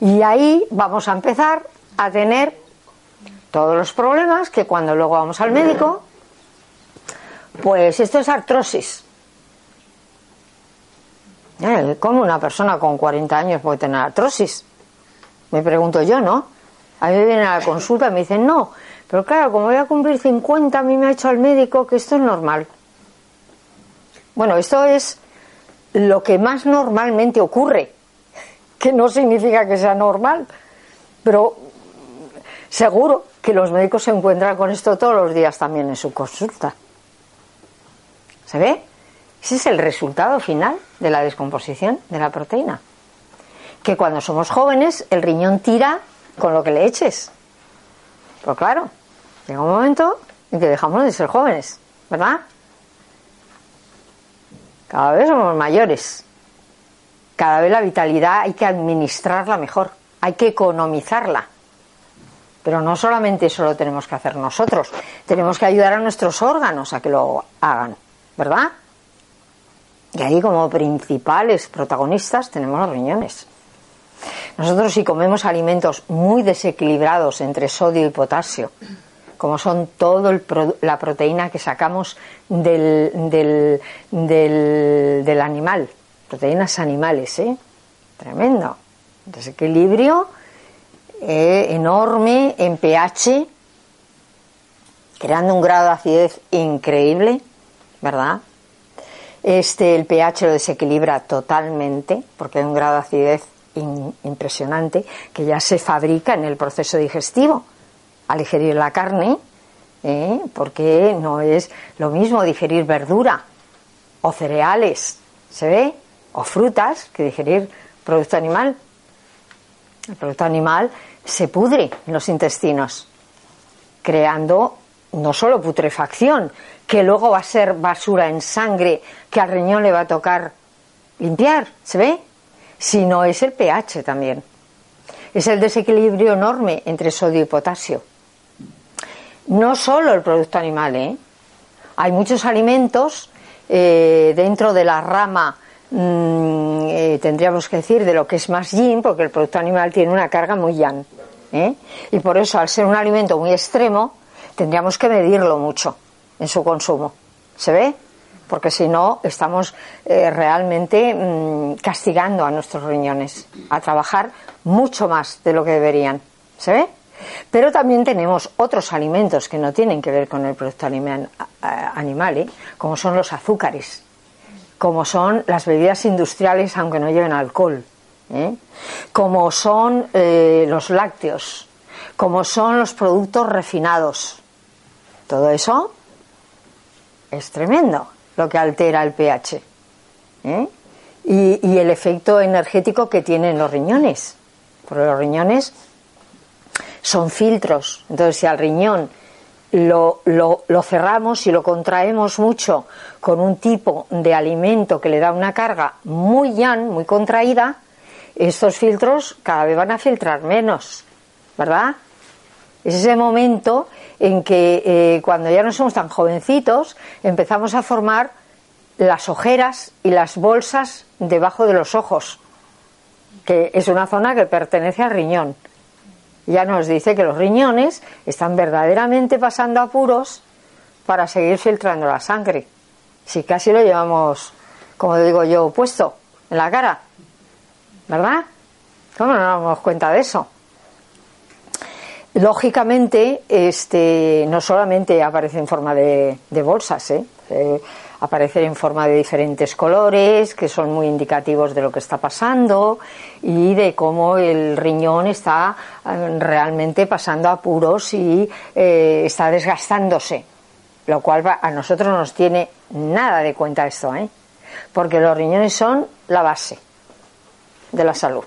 Speaker 2: Y ahí vamos a empezar a tener todos los problemas que cuando luego vamos al médico, pues esto es artrosis. Eh, ¿Cómo una persona con 40 años puede tener artrosis? Me pregunto yo, ¿no? A mí me vienen a la consulta y me dicen, no, pero claro, como voy a cumplir 50, a mí me ha hecho al médico que esto es normal. Bueno, esto es lo que más normalmente ocurre, que no significa que sea normal, pero Seguro que los médicos se encuentran con esto todos los días también en su consulta. ¿Se ve? Ese es el resultado final de la descomposición de la proteína. Que cuando somos jóvenes el riñón tira con lo que le eches. Pero claro, llega un momento en que dejamos de ser jóvenes, ¿verdad? Cada vez somos mayores. Cada vez la vitalidad hay que administrarla mejor, hay que economizarla. Pero no solamente eso lo tenemos que hacer nosotros, tenemos que ayudar a nuestros órganos a que lo hagan, ¿verdad? Y ahí como principales protagonistas tenemos los riñones. Nosotros si comemos alimentos muy desequilibrados entre sodio y potasio, como son toda la proteína que sacamos del, del, del, animal, proteínas animales, ¿eh? Tremendo. Desequilibrio eh, enorme en pH, creando un grado de acidez increíble, ¿verdad? Este, el pH lo desequilibra totalmente, porque hay un grado de acidez impresionante que ya se fabrica en el proceso digestivo al digerir la carne, ¿eh? porque no es lo mismo digerir verdura o cereales, ¿se ve? O frutas que digerir producto animal. El producto animal se pudre en los intestinos, creando no solo putrefacción, que luego va a ser basura en sangre que al riñón le va a tocar limpiar, ¿se ve? Sino es el pH también. Es el desequilibrio enorme entre sodio y potasio. No solo el producto animal, ¿eh? Hay muchos alimentos eh, dentro de la rama, mm, eh, tendríamos que decir, de lo que es más yin, porque el producto animal tiene una carga muy yang. ¿eh? Y por eso, al ser un alimento muy extremo, tendríamos que medirlo mucho en su consumo. ¿Se ve? Porque si no, estamos realmente mm, castigando a nuestros riñones a trabajar mucho más de lo que deberían. ¿Se ve? Pero también tenemos otros alimentos que no tienen que ver con el producto animal, ¿eh? como son los azúcares, como son las bebidas industriales aunque no lleven alcohol, ¿eh? como son eh, los lácteos, como son los productos refinados. Todo eso es tremendo lo que altera el pH. Y, y el efecto energético que tienen los riñones. Porque los riñones son filtros. Entonces, si al riñón lo, lo, cerramos y lo contraemos mucho con un tipo de alimento que le da una carga muy yan, muy contraída, estos filtros cada vez van a filtrar menos, ¿verdad? Es ese momento en que eh, cuando ya no somos tan jovencitos empezamos a formar las ojeras y las bolsas debajo de los ojos, que es una zona que pertenece al riñón ya nos dice que los riñones están verdaderamente pasando apuros para seguir filtrando la sangre. Si casi lo llevamos, como digo yo, puesto en la cara, ¿verdad? ¿Cómo no nos damos cuenta de eso? Lógicamente, este, no solamente aparece en forma de, bolsas, ¿eh? eh aparecer en forma de diferentes colores que son muy indicativos de lo que está pasando y de cómo el riñón está eh, realmente pasando apuros y eh, está desgastándose, lo cual a nosotros no nos tiene nada de cuenta esto, ¿eh? porque los riñones son la base de la salud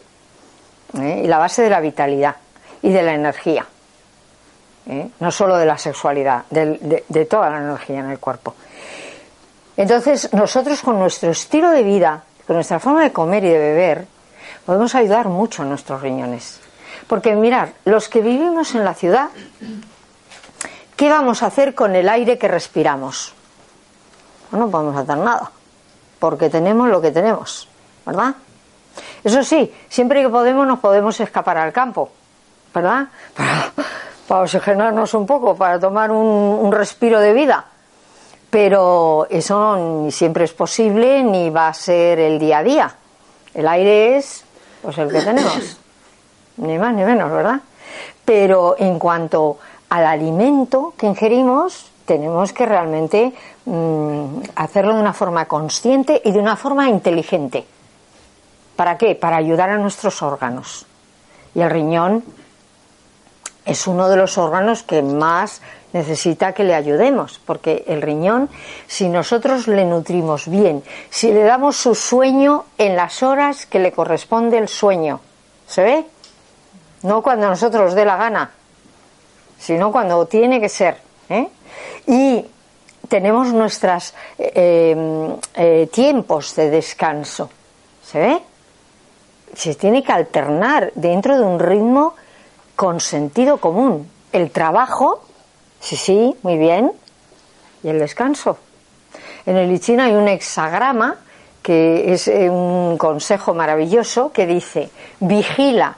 Speaker 2: ¿eh? y la base de la vitalidad y de la energía. no solo de la sexualidad, de toda la energía en el cuerpo. Entonces, nosotros con nuestro estilo de vida, con nuestra forma de comer y de beber, podemos ayudar mucho a nuestros riñones. Porque mirar, los que vivimos en la ciudad, ¿qué vamos a hacer con el aire que respiramos? no podemos hacer nada, porque tenemos lo que tenemos, ¿verdad? Eso sí, siempre que podemos nos podemos escapar al campo, ¿verdad? Para, oxigenarnos un poco, para tomar un respiro de vida pero eso ni siempre es posible ni va a ser el día a día. El aire es pues el que tenemos, ni más ni menos, ¿verdad? Pero en cuanto al alimento que ingerimos, tenemos que realmente mm, hacerlo de una forma consciente y de una forma inteligente. ¿Para qué? Para ayudar a nuestros órganos. Y el riñón es uno de los órganos que más necesita que le ayudemos, porque el riñón, si nosotros le nutrimos bien, si le damos su sueño en las horas que le corresponde el sueño, ¿se ve? No cuando nosotros dé la gana, sino cuando tiene que ser. ¿eh? Y tenemos nuestros eh, eh, tiempos de descanso, ¿se ve? Se tiene que alternar dentro de un ritmo con sentido común. El trabajo Sí, sí, muy bien. ¿Y el descanso? En el I hay un hexagrama que es eh, un consejo maravilloso que dice, vigila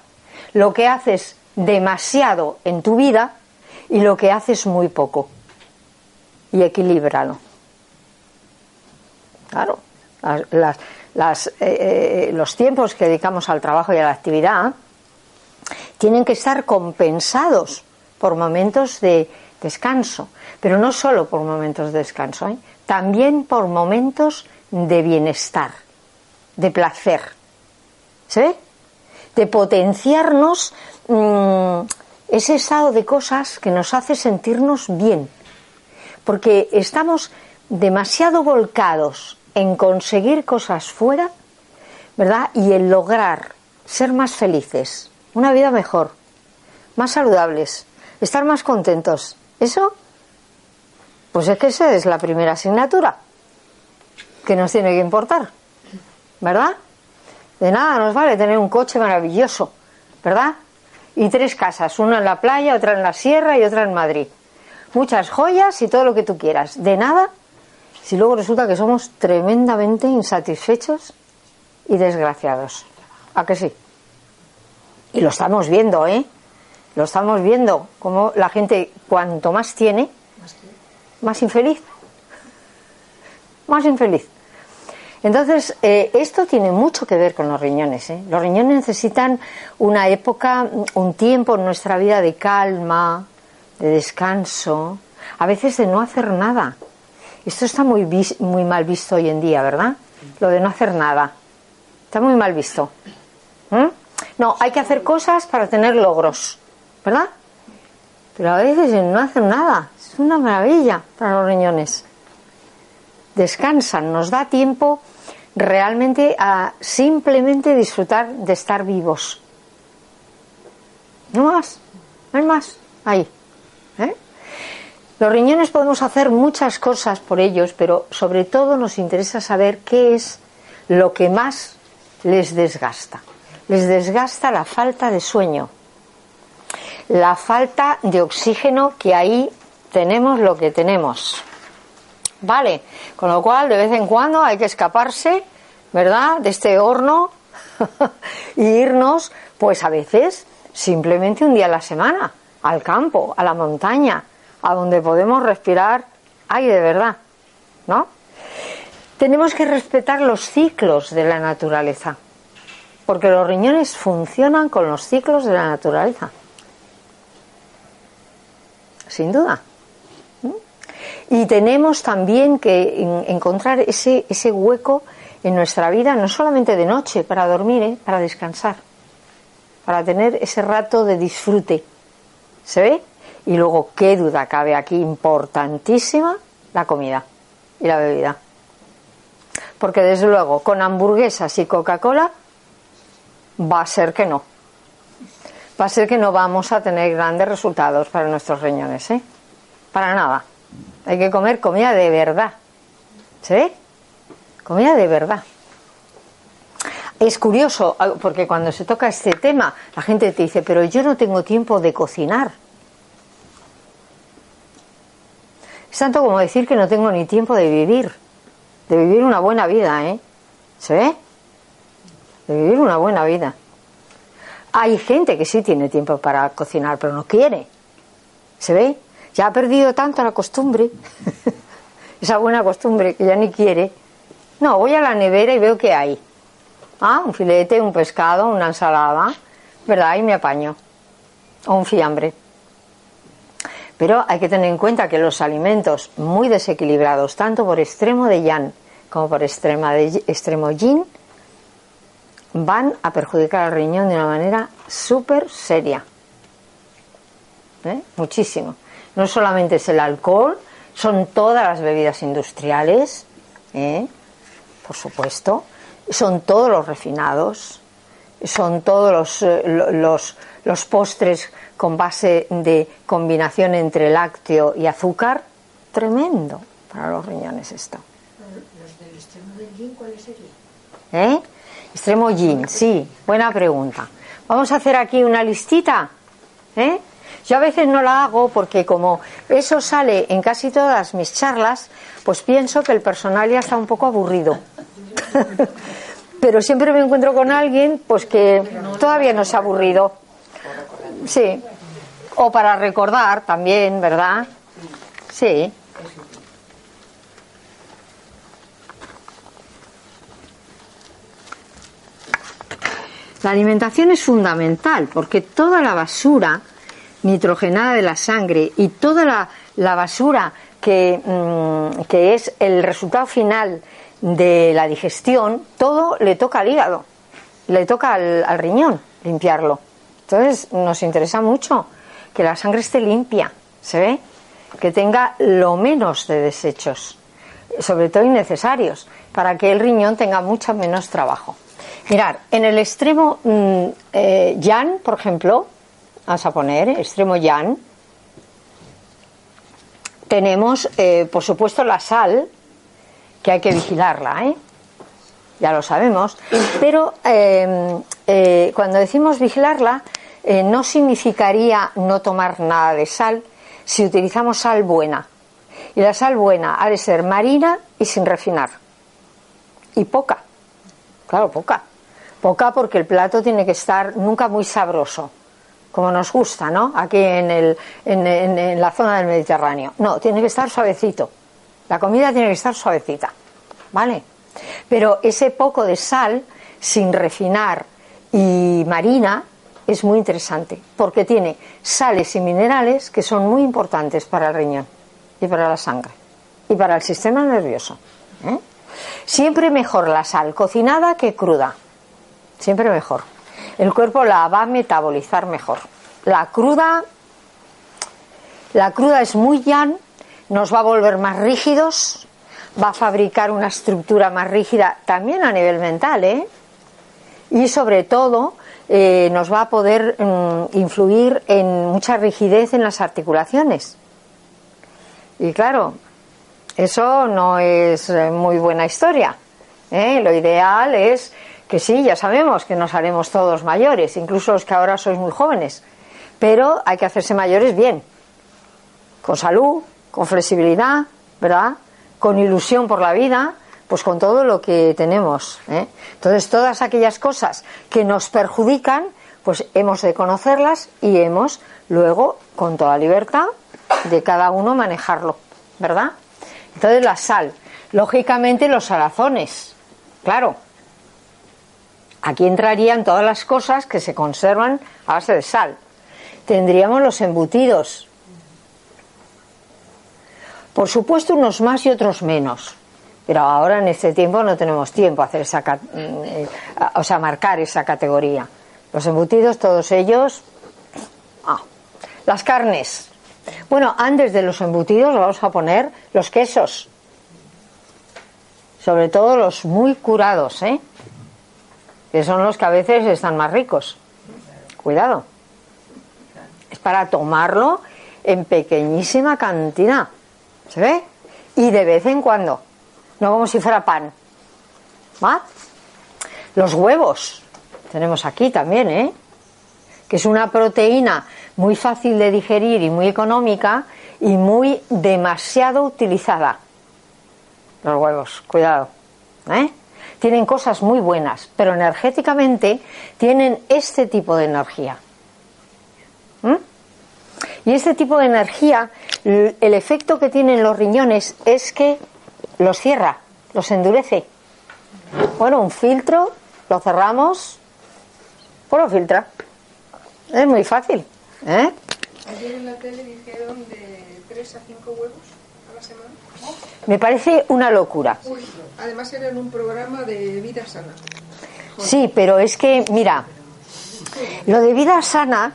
Speaker 2: lo que haces demasiado en tu vida y lo que haces muy poco. Y equilíbralo. Claro, las, eh, los tiempos que dedicamos al trabajo y a la actividad tienen que estar compensados por momentos de descanso, pero no solo por momentos de descanso, ¿eh? también por momentos de bienestar, de placer. ¿Se ve? De potenciarnos mm, ese estado de cosas que nos hace sentirnos bien. Porque estamos demasiado volcados en conseguir cosas fuera, ¿verdad? Y en lograr ser más felices, una vida mejor, más saludables, estar más contentos. Eso, pues es que esa es la primera asignatura que nos tiene que importar, ¿verdad? De nada nos vale tener un coche maravilloso, ¿verdad? Y tres casas, una en la playa, otra en la sierra y otra en Madrid. Muchas joyas y todo lo que tú quieras. De nada si luego resulta que somos tremendamente insatisfechos y desgraciados. ¿A que sí? Y lo estamos viendo, ¿eh? Lo estamos viendo, como la gente cuanto más tiene, más infeliz. Más infeliz. Entonces, eh, esto tiene mucho que ver con los riñones. ¿eh? Los riñones necesitan una época, un tiempo en nuestra vida de calma, de descanso, a veces de no hacer nada. Esto está muy, muy mal visto hoy en día, ¿verdad? Lo de no hacer nada. Está muy mal visto. ¿Mm? No, hay que hacer cosas para tener logros, ¿verdad? Pero a veces no hacen nada. Es una maravilla para los riñones descansan, nos da tiempo realmente a simplemente disfrutar de estar vivos. No más, no hay más, ahí. ¿eh? Los riñones podemos hacer muchas cosas por ellos, pero sobre todo nos interesa saber qué es lo que más les desgasta. Les desgasta la falta de sueño, la falta de oxígeno que ahí tenemos lo que tenemos. Vale, con lo cual de vez en cuando hay que escaparse, ¿verdad?, de este horno y irnos, pues a veces, simplemente un día a la semana, al campo, a la montaña, a donde podemos respirar aire de verdad, ¿no? Tenemos que respetar los ciclos de la naturaleza, porque los riñones funcionan con los ciclos de la naturaleza. Sin duda. Y tenemos también que encontrar ese, ese hueco en nuestra vida, no solamente de noche para dormir, ¿eh? para descansar, para tener ese rato de disfrute. ¿Se ve? Y luego, qué duda cabe aquí, importantísima, la comida y la bebida. Porque desde luego, con hamburguesas y Coca-Cola, va a ser que no. Va a ser que no vamos a tener grandes resultados para nuestros riñones, ¿eh? Para nada. Hay que comer comida de verdad. ¿Sí? Comida de verdad. Es curioso, ah, porque cuando se toca este tema, la gente te dice, pero yo no tengo tiempo de cocinar. Es tanto como decir que no tengo ni tiempo de vivir, de vivir una buena vida, ¿eh? ¿Se ve? De vivir una buena vida. Hay gente que sí tiene tiempo para cocinar, pero no quiere. ¿Se ve? Ya ha perdido tanto la costumbre, esa buena costumbre que ya ni quiere. No, voy a la nevera y veo que hay. Ah, un filete, un pescado, una ensalada, ¿verdad? Y me apaño. O un fiambre. Pero hay que tener en cuenta que los alimentos muy desequilibrados, tanto por extremo de yang como por extrema de, extremo yin, van a perjudicar al riñón de una manera súper seria. ¿Eh? Muchísimo no solamente es el alcohol, son todas las bebidas industriales, ¿eh? por supuesto, son todos los refinados, son todos los, eh, los, los postres con base de combinación entre lácteo y azúcar, tremendo para los riñones esto. ¿Los del extremo del yin cuáles serían? ¿Eh? Extremo sí, buena pregunta. Vamos a hacer aquí una listita. ¿eh? Yo a veces no la hago porque como eso sale en casi todas mis charlas, pues pienso que el personal ya está un poco aburrido. Pero siempre me encuentro con alguien pues que todavía no se ha aburrido. Sí. O para recordar también, ¿verdad? Sí. La alimentación es fundamental porque toda la basura nitrogenada de la sangre y toda la, basura que, mm, que, es el resultado final de la digestión, todo le toca al hígado, le toca al, al riñón limpiarlo. Entonces nos interesa mucho que la sangre esté limpia, ¿se ve? Que tenga lo menos de desechos, sobre todo innecesarios, para que el riñón tenga mucho menos trabajo. Mirar, en el extremo mm, eh, Yan, por ejemplo, vamos a poner, extremo Yan, tenemos, eh, por supuesto, la sal, que hay que vigilarla, ¿eh? ya lo sabemos, pero em, eh, cuando decimos vigilarla, no significaría no tomar nada de sal si utilizamos sal buena. Y la sal buena ha de ser marina y sin refinar. Y poca. Claro, poca. Poca porque el plato tiene que estar nunca muy sabroso, como nos gusta, ¿no? Aquí en, el, en, la zona del Mediterráneo. No, tiene que estar suavecito. La comida tiene que estar suavecita, ¿vale? Pero ese poco de sal, sin refinar y marina, es muy interesante, porque tiene sales y minerales que son muy importantes para el riñón y para la sangre y para el sistema nervioso. ¿eh? Siempre mejor la sal cocinada que cruda siempre mejor. El cuerpo la va a metabolizar mejor. La cruda, la cruda es muy llana, nos va a volver más rígidos, va a fabricar una estructura más rígida también a nivel mental, ¿eh? Y sobre todo eh, nos va a poder mm, influir en mucha rigidez en las articulaciones. Y claro, eso no es eh, muy buena historia. ¿eh? Lo ideal es que sí, ya sabemos que nos haremos todos mayores, incluso los que ahora sois muy jóvenes, pero hay que hacerse mayores bien, con salud, con flexibilidad, ¿verdad? Con ilusión por la vida, pues con todo lo que tenemos. ¿eh? Entonces, todas aquellas cosas que nos perjudican, pues hemos de conocerlas y hemos luego, con toda libertad, de cada uno manejarlo, ¿verdad? Entonces, la sal. Lógicamente, los salazones, claro Aquí entrarían todas las cosas que se conservan a base de sal. Tendríamos los embutidos. Por supuesto, unos más y otros menos. Pero ahora en este tiempo no tenemos tiempo a hacer esa, eh, o sea, marcar esa categoría. Los embutidos, todos ellos. Ah, las carnes. Bueno, antes de los embutidos vamos a poner los quesos. Sobre todo los muy curados, ¿eh? Que son los que a veces están más ricos. Cuidado. Es para tomarlo en pequeñísima cantidad. ¿Se ve? Y de vez en cuando. No como si fuera pan. ¿Va? Los huevos. Tenemos aquí también, ¿eh? Que es una proteína muy fácil de digerir y muy económica y muy demasiado utilizada. Los huevos, cuidado. ¿Eh? Tienen cosas muy buenas, pero energéticamente tienen este tipo de energía. ¿Mm? Y este tipo de energía, el efecto que tienen los riñones es que los cierra, los endurece. Bueno, un filtro, lo cerramos, pues lo filtra. Es muy fácil. ¿eh?
Speaker 3: Ayer en la tele dijeron de 3 a 5 huevos.
Speaker 2: Me parece una locura.
Speaker 3: además era en un programa de vida sana.
Speaker 2: Sí, pero es que, mira, lo de vida sana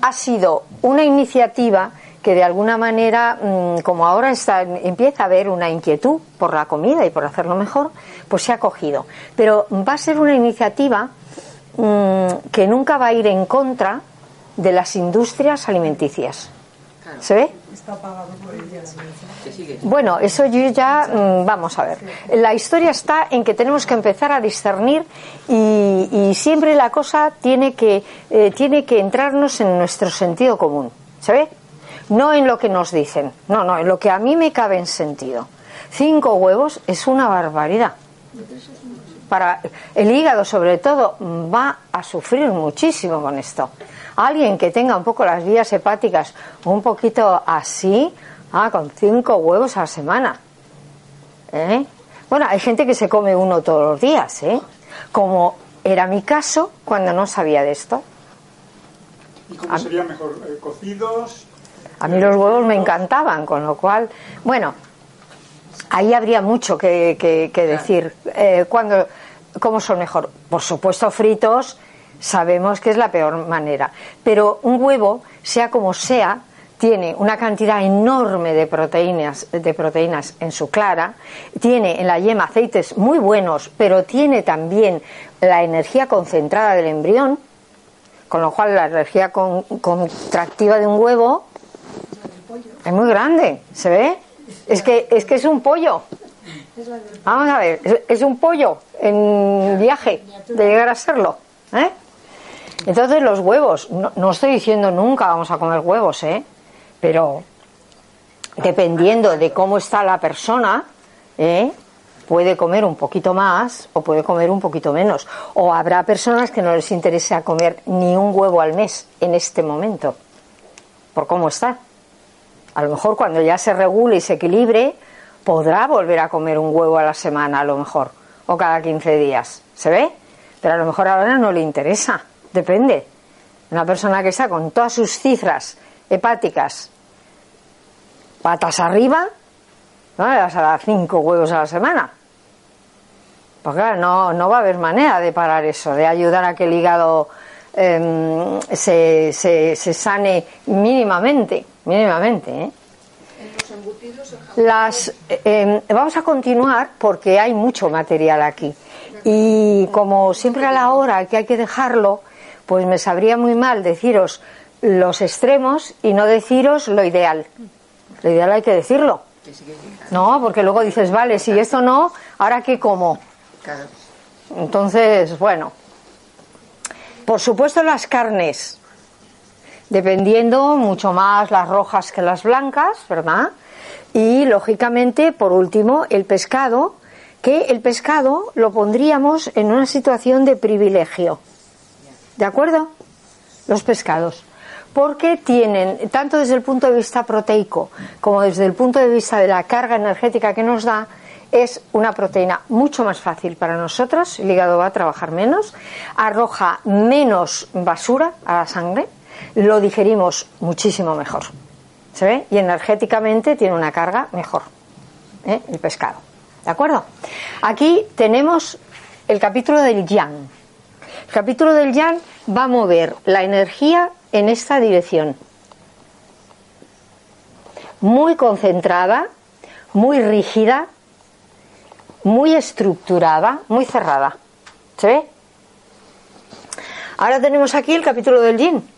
Speaker 2: ha sido una iniciativa que de alguna manera, mm, como ahora está, empieza a haber una inquietud por la comida y por hacerlo mejor, pues se ha cogido. Pero va a ser una iniciativa mm, que nunca va a ir en contra de las industrias alimenticias. ¿Se ve? Bueno, eso yo ya, mm, vamos a ver. La historia está en que tenemos que empezar a discernir y, siempre la cosa tiene que, eh, tiene que entrarnos en nuestro sentido común. ¿Se ve? No en lo que nos dicen, no, no, en lo que a mí me cabe en sentido. Cinco huevos es una barbaridad. para el hígado sobre todo va a sufrir muchísimo con esto. Alguien que tenga un poco las vías hepáticas un poquito así, ah, con cinco huevos a la semana. ¿eh? Bueno, hay gente que se come uno todos los días, ¿eh? como era mi caso cuando no sabía de esto.
Speaker 4: ¿Y cómo sería mejor? Eh, ¿Cocidos?
Speaker 2: A mí los huevos me encantaban, con lo cual, bueno, ahí habría mucho que, que, decir. Eh, cuando, ¿Cómo son mejor? Por supuesto, fritos, sabemos que es la peor manera. Pero un huevo, sea como sea, tiene una cantidad enorme de proteínas, de proteínas en su clara, tiene en la yema aceites muy buenos, pero tiene también la energía concentrada del embrión, con lo cual la energía contractiva de un huevo es muy grande, ¿se ve? Es que es que es un pollo. Vamos a ver, es, un pollo en viaje de llegar a serlo. ¿eh? Entonces los huevos, no, no estoy diciendo nunca vamos a comer huevos, ¿eh? pero dependiendo de cómo está la persona, ¿eh? puede comer un poquito más o puede comer un poquito menos. O habrá personas que no les interese comer ni un huevo al mes en este momento, por cómo está. A lo mejor cuando ya se regule y se equilibre, podrá volver a comer un huevo a la semana, a lo mejor, o cada 15 días. ¿Se ve? Pero a lo mejor ahora no le interesa. Depende. Una persona que está con todas sus cifras hepáticas patas arriba, no le vas a dar cinco huevos a la semana. Porque no, no va a haber manera de parar eso, de ayudar a que el hígado em, se, se, sane mínimamente, mínimamente. ¿eh? Las, em, vamos a continuar porque hay mucho material aquí. Y como siempre a la hora que hay que dejarlo, pues me sabría muy mal deciros los extremos y no deciros lo ideal. Lo ideal hay que decirlo. No, porque luego dices, vale, si esto no, ahora qué como. Entonces, bueno. Por supuesto las carnes, dependiendo mucho más las rojas que las blancas, ¿verdad? Y lógicamente, por último, el pescado, que el pescado lo pondríamos en una situación de privilegio. ¿De acuerdo? Los pescados porque tienen, tanto desde el punto de vista proteico como desde el punto de vista de la carga energética que nos da, es una proteína mucho más fácil para nosotros, el hígado va a trabajar menos, arroja menos basura a la sangre, lo digerimos muchísimo mejor. ¿Se ve? Y energéticamente tiene una carga mejor, ¿eh? el pescado. ¿De acuerdo? Aquí tenemos el capítulo del yang. El capítulo del yang va a mover la energía en esta dirección. Muy concentrada, muy rígida, muy estructurada, muy cerrada. ¿Se ve? Ahora tenemos aquí el capítulo del yin.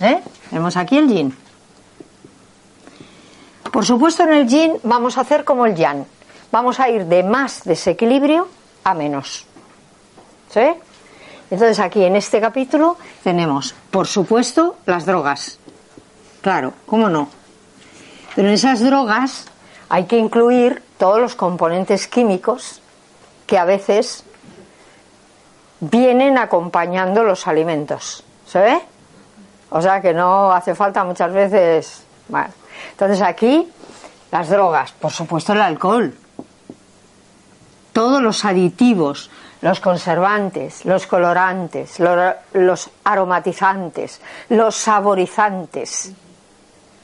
Speaker 2: ¿Eh? Tenemos aquí el yin. Por supuesto, en el yin vamos a hacer como el yang. Vamos a ir de más desequilibrio a menos. ¿Se ve? Entonces aquí en este capítulo tenemos, por supuesto, las drogas. Claro, ¿cómo no? Pero en esas drogas hay que incluir todos los componentes químicos que a veces vienen acompañando los alimentos. ¿Se ve? O sea que no hace falta muchas veces. Entonces aquí las drogas, por supuesto el alcohol, todos los aditivos, los conservantes, los colorantes, los, aromatizantes, los saborizantes,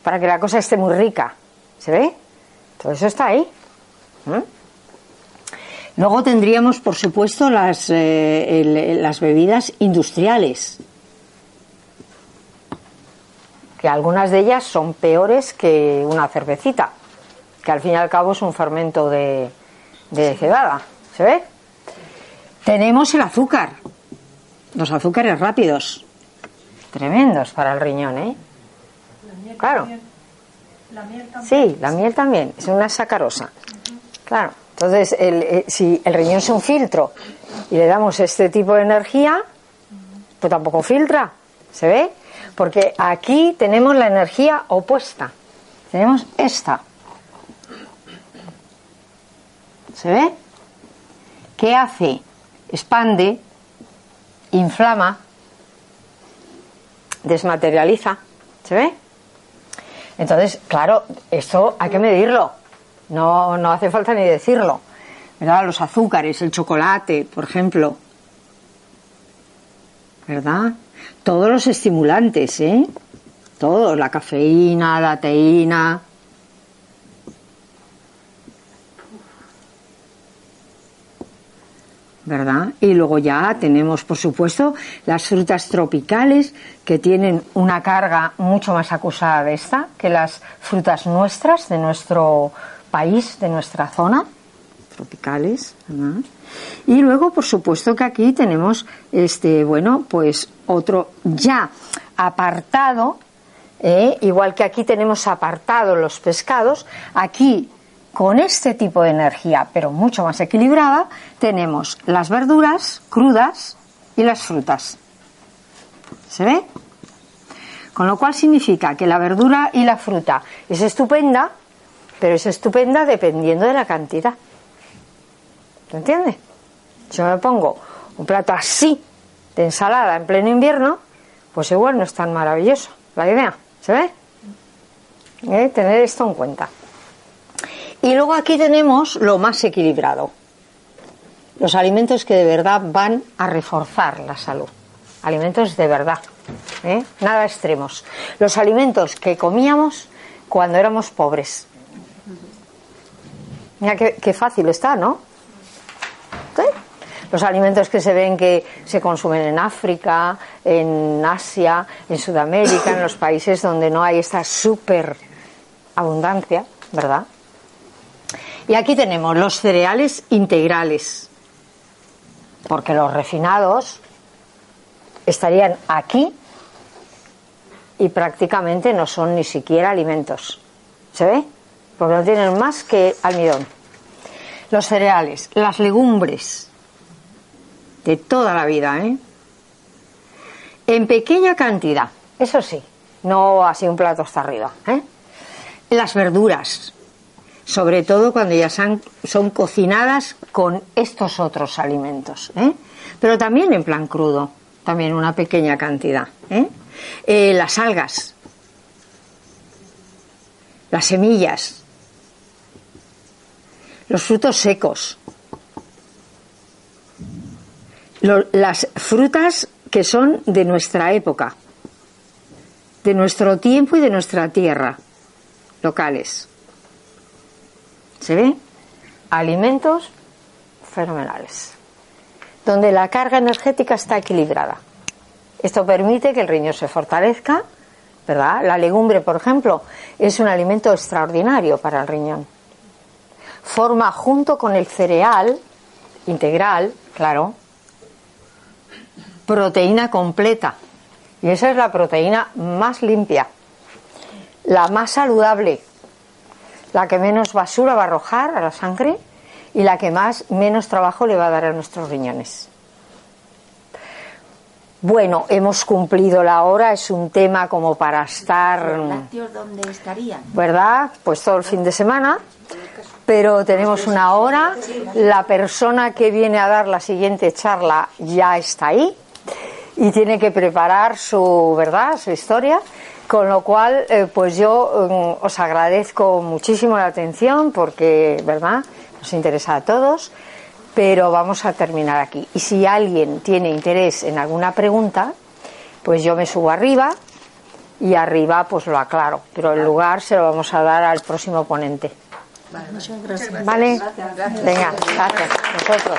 Speaker 2: para que la cosa esté muy rica. ¿Se ve? Todo eso está ahí. ¿Mm? Luego tendríamos, por supuesto, las, eh, las bebidas industriales, que algunas de ellas son peores que una cervecita, que al fin y al cabo es un fermento de, de cebada. ¿Se ve? Tenemos el azúcar, los azúcares rápidos, tremendos para el riñón, ¿eh? claro. La miel también. Sí, la miel también, es una sacarosa. Claro, entonces eh, si el riñón es un filtro y le damos este tipo de energía, pues tampoco filtra, ¿se ve? Porque aquí tenemos la energía opuesta, tenemos esta. ¿Se ve? ¿Qué hace? Expande, inflama, desmaterializa. ¿Se ve? Entonces, claro, esto hay que medirlo. No, no hace falta ni decirlo. ¿Verdad? Los azúcares, el chocolate, por ejemplo. ¿Verdad? Todos los estimulantes, ¿eh? Todos, la cafeína, la teína. ¿Verdad? Y luego ya tenemos, por supuesto, las frutas tropicales que tienen una carga mucho más acusada de esta que las frutas nuestras, de nuestro país, de nuestra zona, tropicales, ¿verdad? Y luego, por supuesto, que aquí tenemos, este, bueno, pues otro ya apartado, ¿eh? igual que aquí tenemos apartado los pescados, aquí con este tipo de energía, pero mucho más equilibrada, tenemos las verduras crudas y las frutas. ¿Se ve? Con lo cual significa que la verdura y la fruta es estupenda, pero es estupenda dependiendo de la cantidad. ¿Se entiende? Si yo me pongo un plato así de ensalada en pleno invierno, pues igual no es tan maravilloso la idea. ¿Se ve? ¿Eh? Tener esto en cuenta. Y luego aquí tenemos lo más equilibrado. Los alimentos que de verdad van a reforzar la salud. Alimentos de verdad. ¿eh? Nada extremos. Los alimentos que comíamos cuando éramos pobres. Mira qué, fácil está, ¿no? Los alimentos que se ven que se consumen en África, en Asia, en Sudamérica, en los países donde no hay esta super abundancia, ¿verdad? Y aquí tenemos los cereales integrales, porque los refinados estarían aquí y prácticamente no son ni siquiera alimentos. ¿Se ve? Porque no tienen más que almidón. Los cereales, las legumbres de toda la vida, ¿eh? En pequeña cantidad, eso sí, no así un plato hasta arriba, ¿eh? Las verduras, sobre todo cuando ya son, cocinadas con estos otros alimentos, ¿eh? pero también en plan crudo, también una pequeña cantidad. ¿eh? Eh, las algas, las semillas, los frutos secos, las frutas que son de nuestra época, de nuestro tiempo y de nuestra tierra, locales. ¿Se ve? Alimentos fenomenales, donde la carga energética está equilibrada. Esto permite que el riñón se fortalezca, ¿verdad? La legumbre, por ejemplo, es un alimento extraordinario para el riñón. Forma junto con el cereal integral, claro, proteína completa. Y esa es la proteína más limpia, la más saludable, la que menos basura va a arrojar a la sangre y la que más menos trabajo le va a dar a nuestros riñones. Bueno, hemos cumplido la hora, es un tema como para estar.
Speaker 5: ¿Los dónde estarían?
Speaker 2: ¿Verdad? Pues todo el fin de semana. Pero tenemos una hora. La persona que viene a dar la siguiente charla ya está ahí y tiene que preparar su, ¿verdad? Su historia. Con lo cual, eh, pues yo mm, os agradezco muchísimo la atención porque, ¿verdad? Nos interesa a todos, pero vamos a terminar aquí. Y si alguien tiene interés en alguna pregunta, pues yo me subo arriba y arriba pues lo aclaro, pero el lugar se lo vamos a dar al próximo ponente.
Speaker 5: Vale, muchas gracias.
Speaker 2: ¿Vale? Venga, gracias. Nosotros.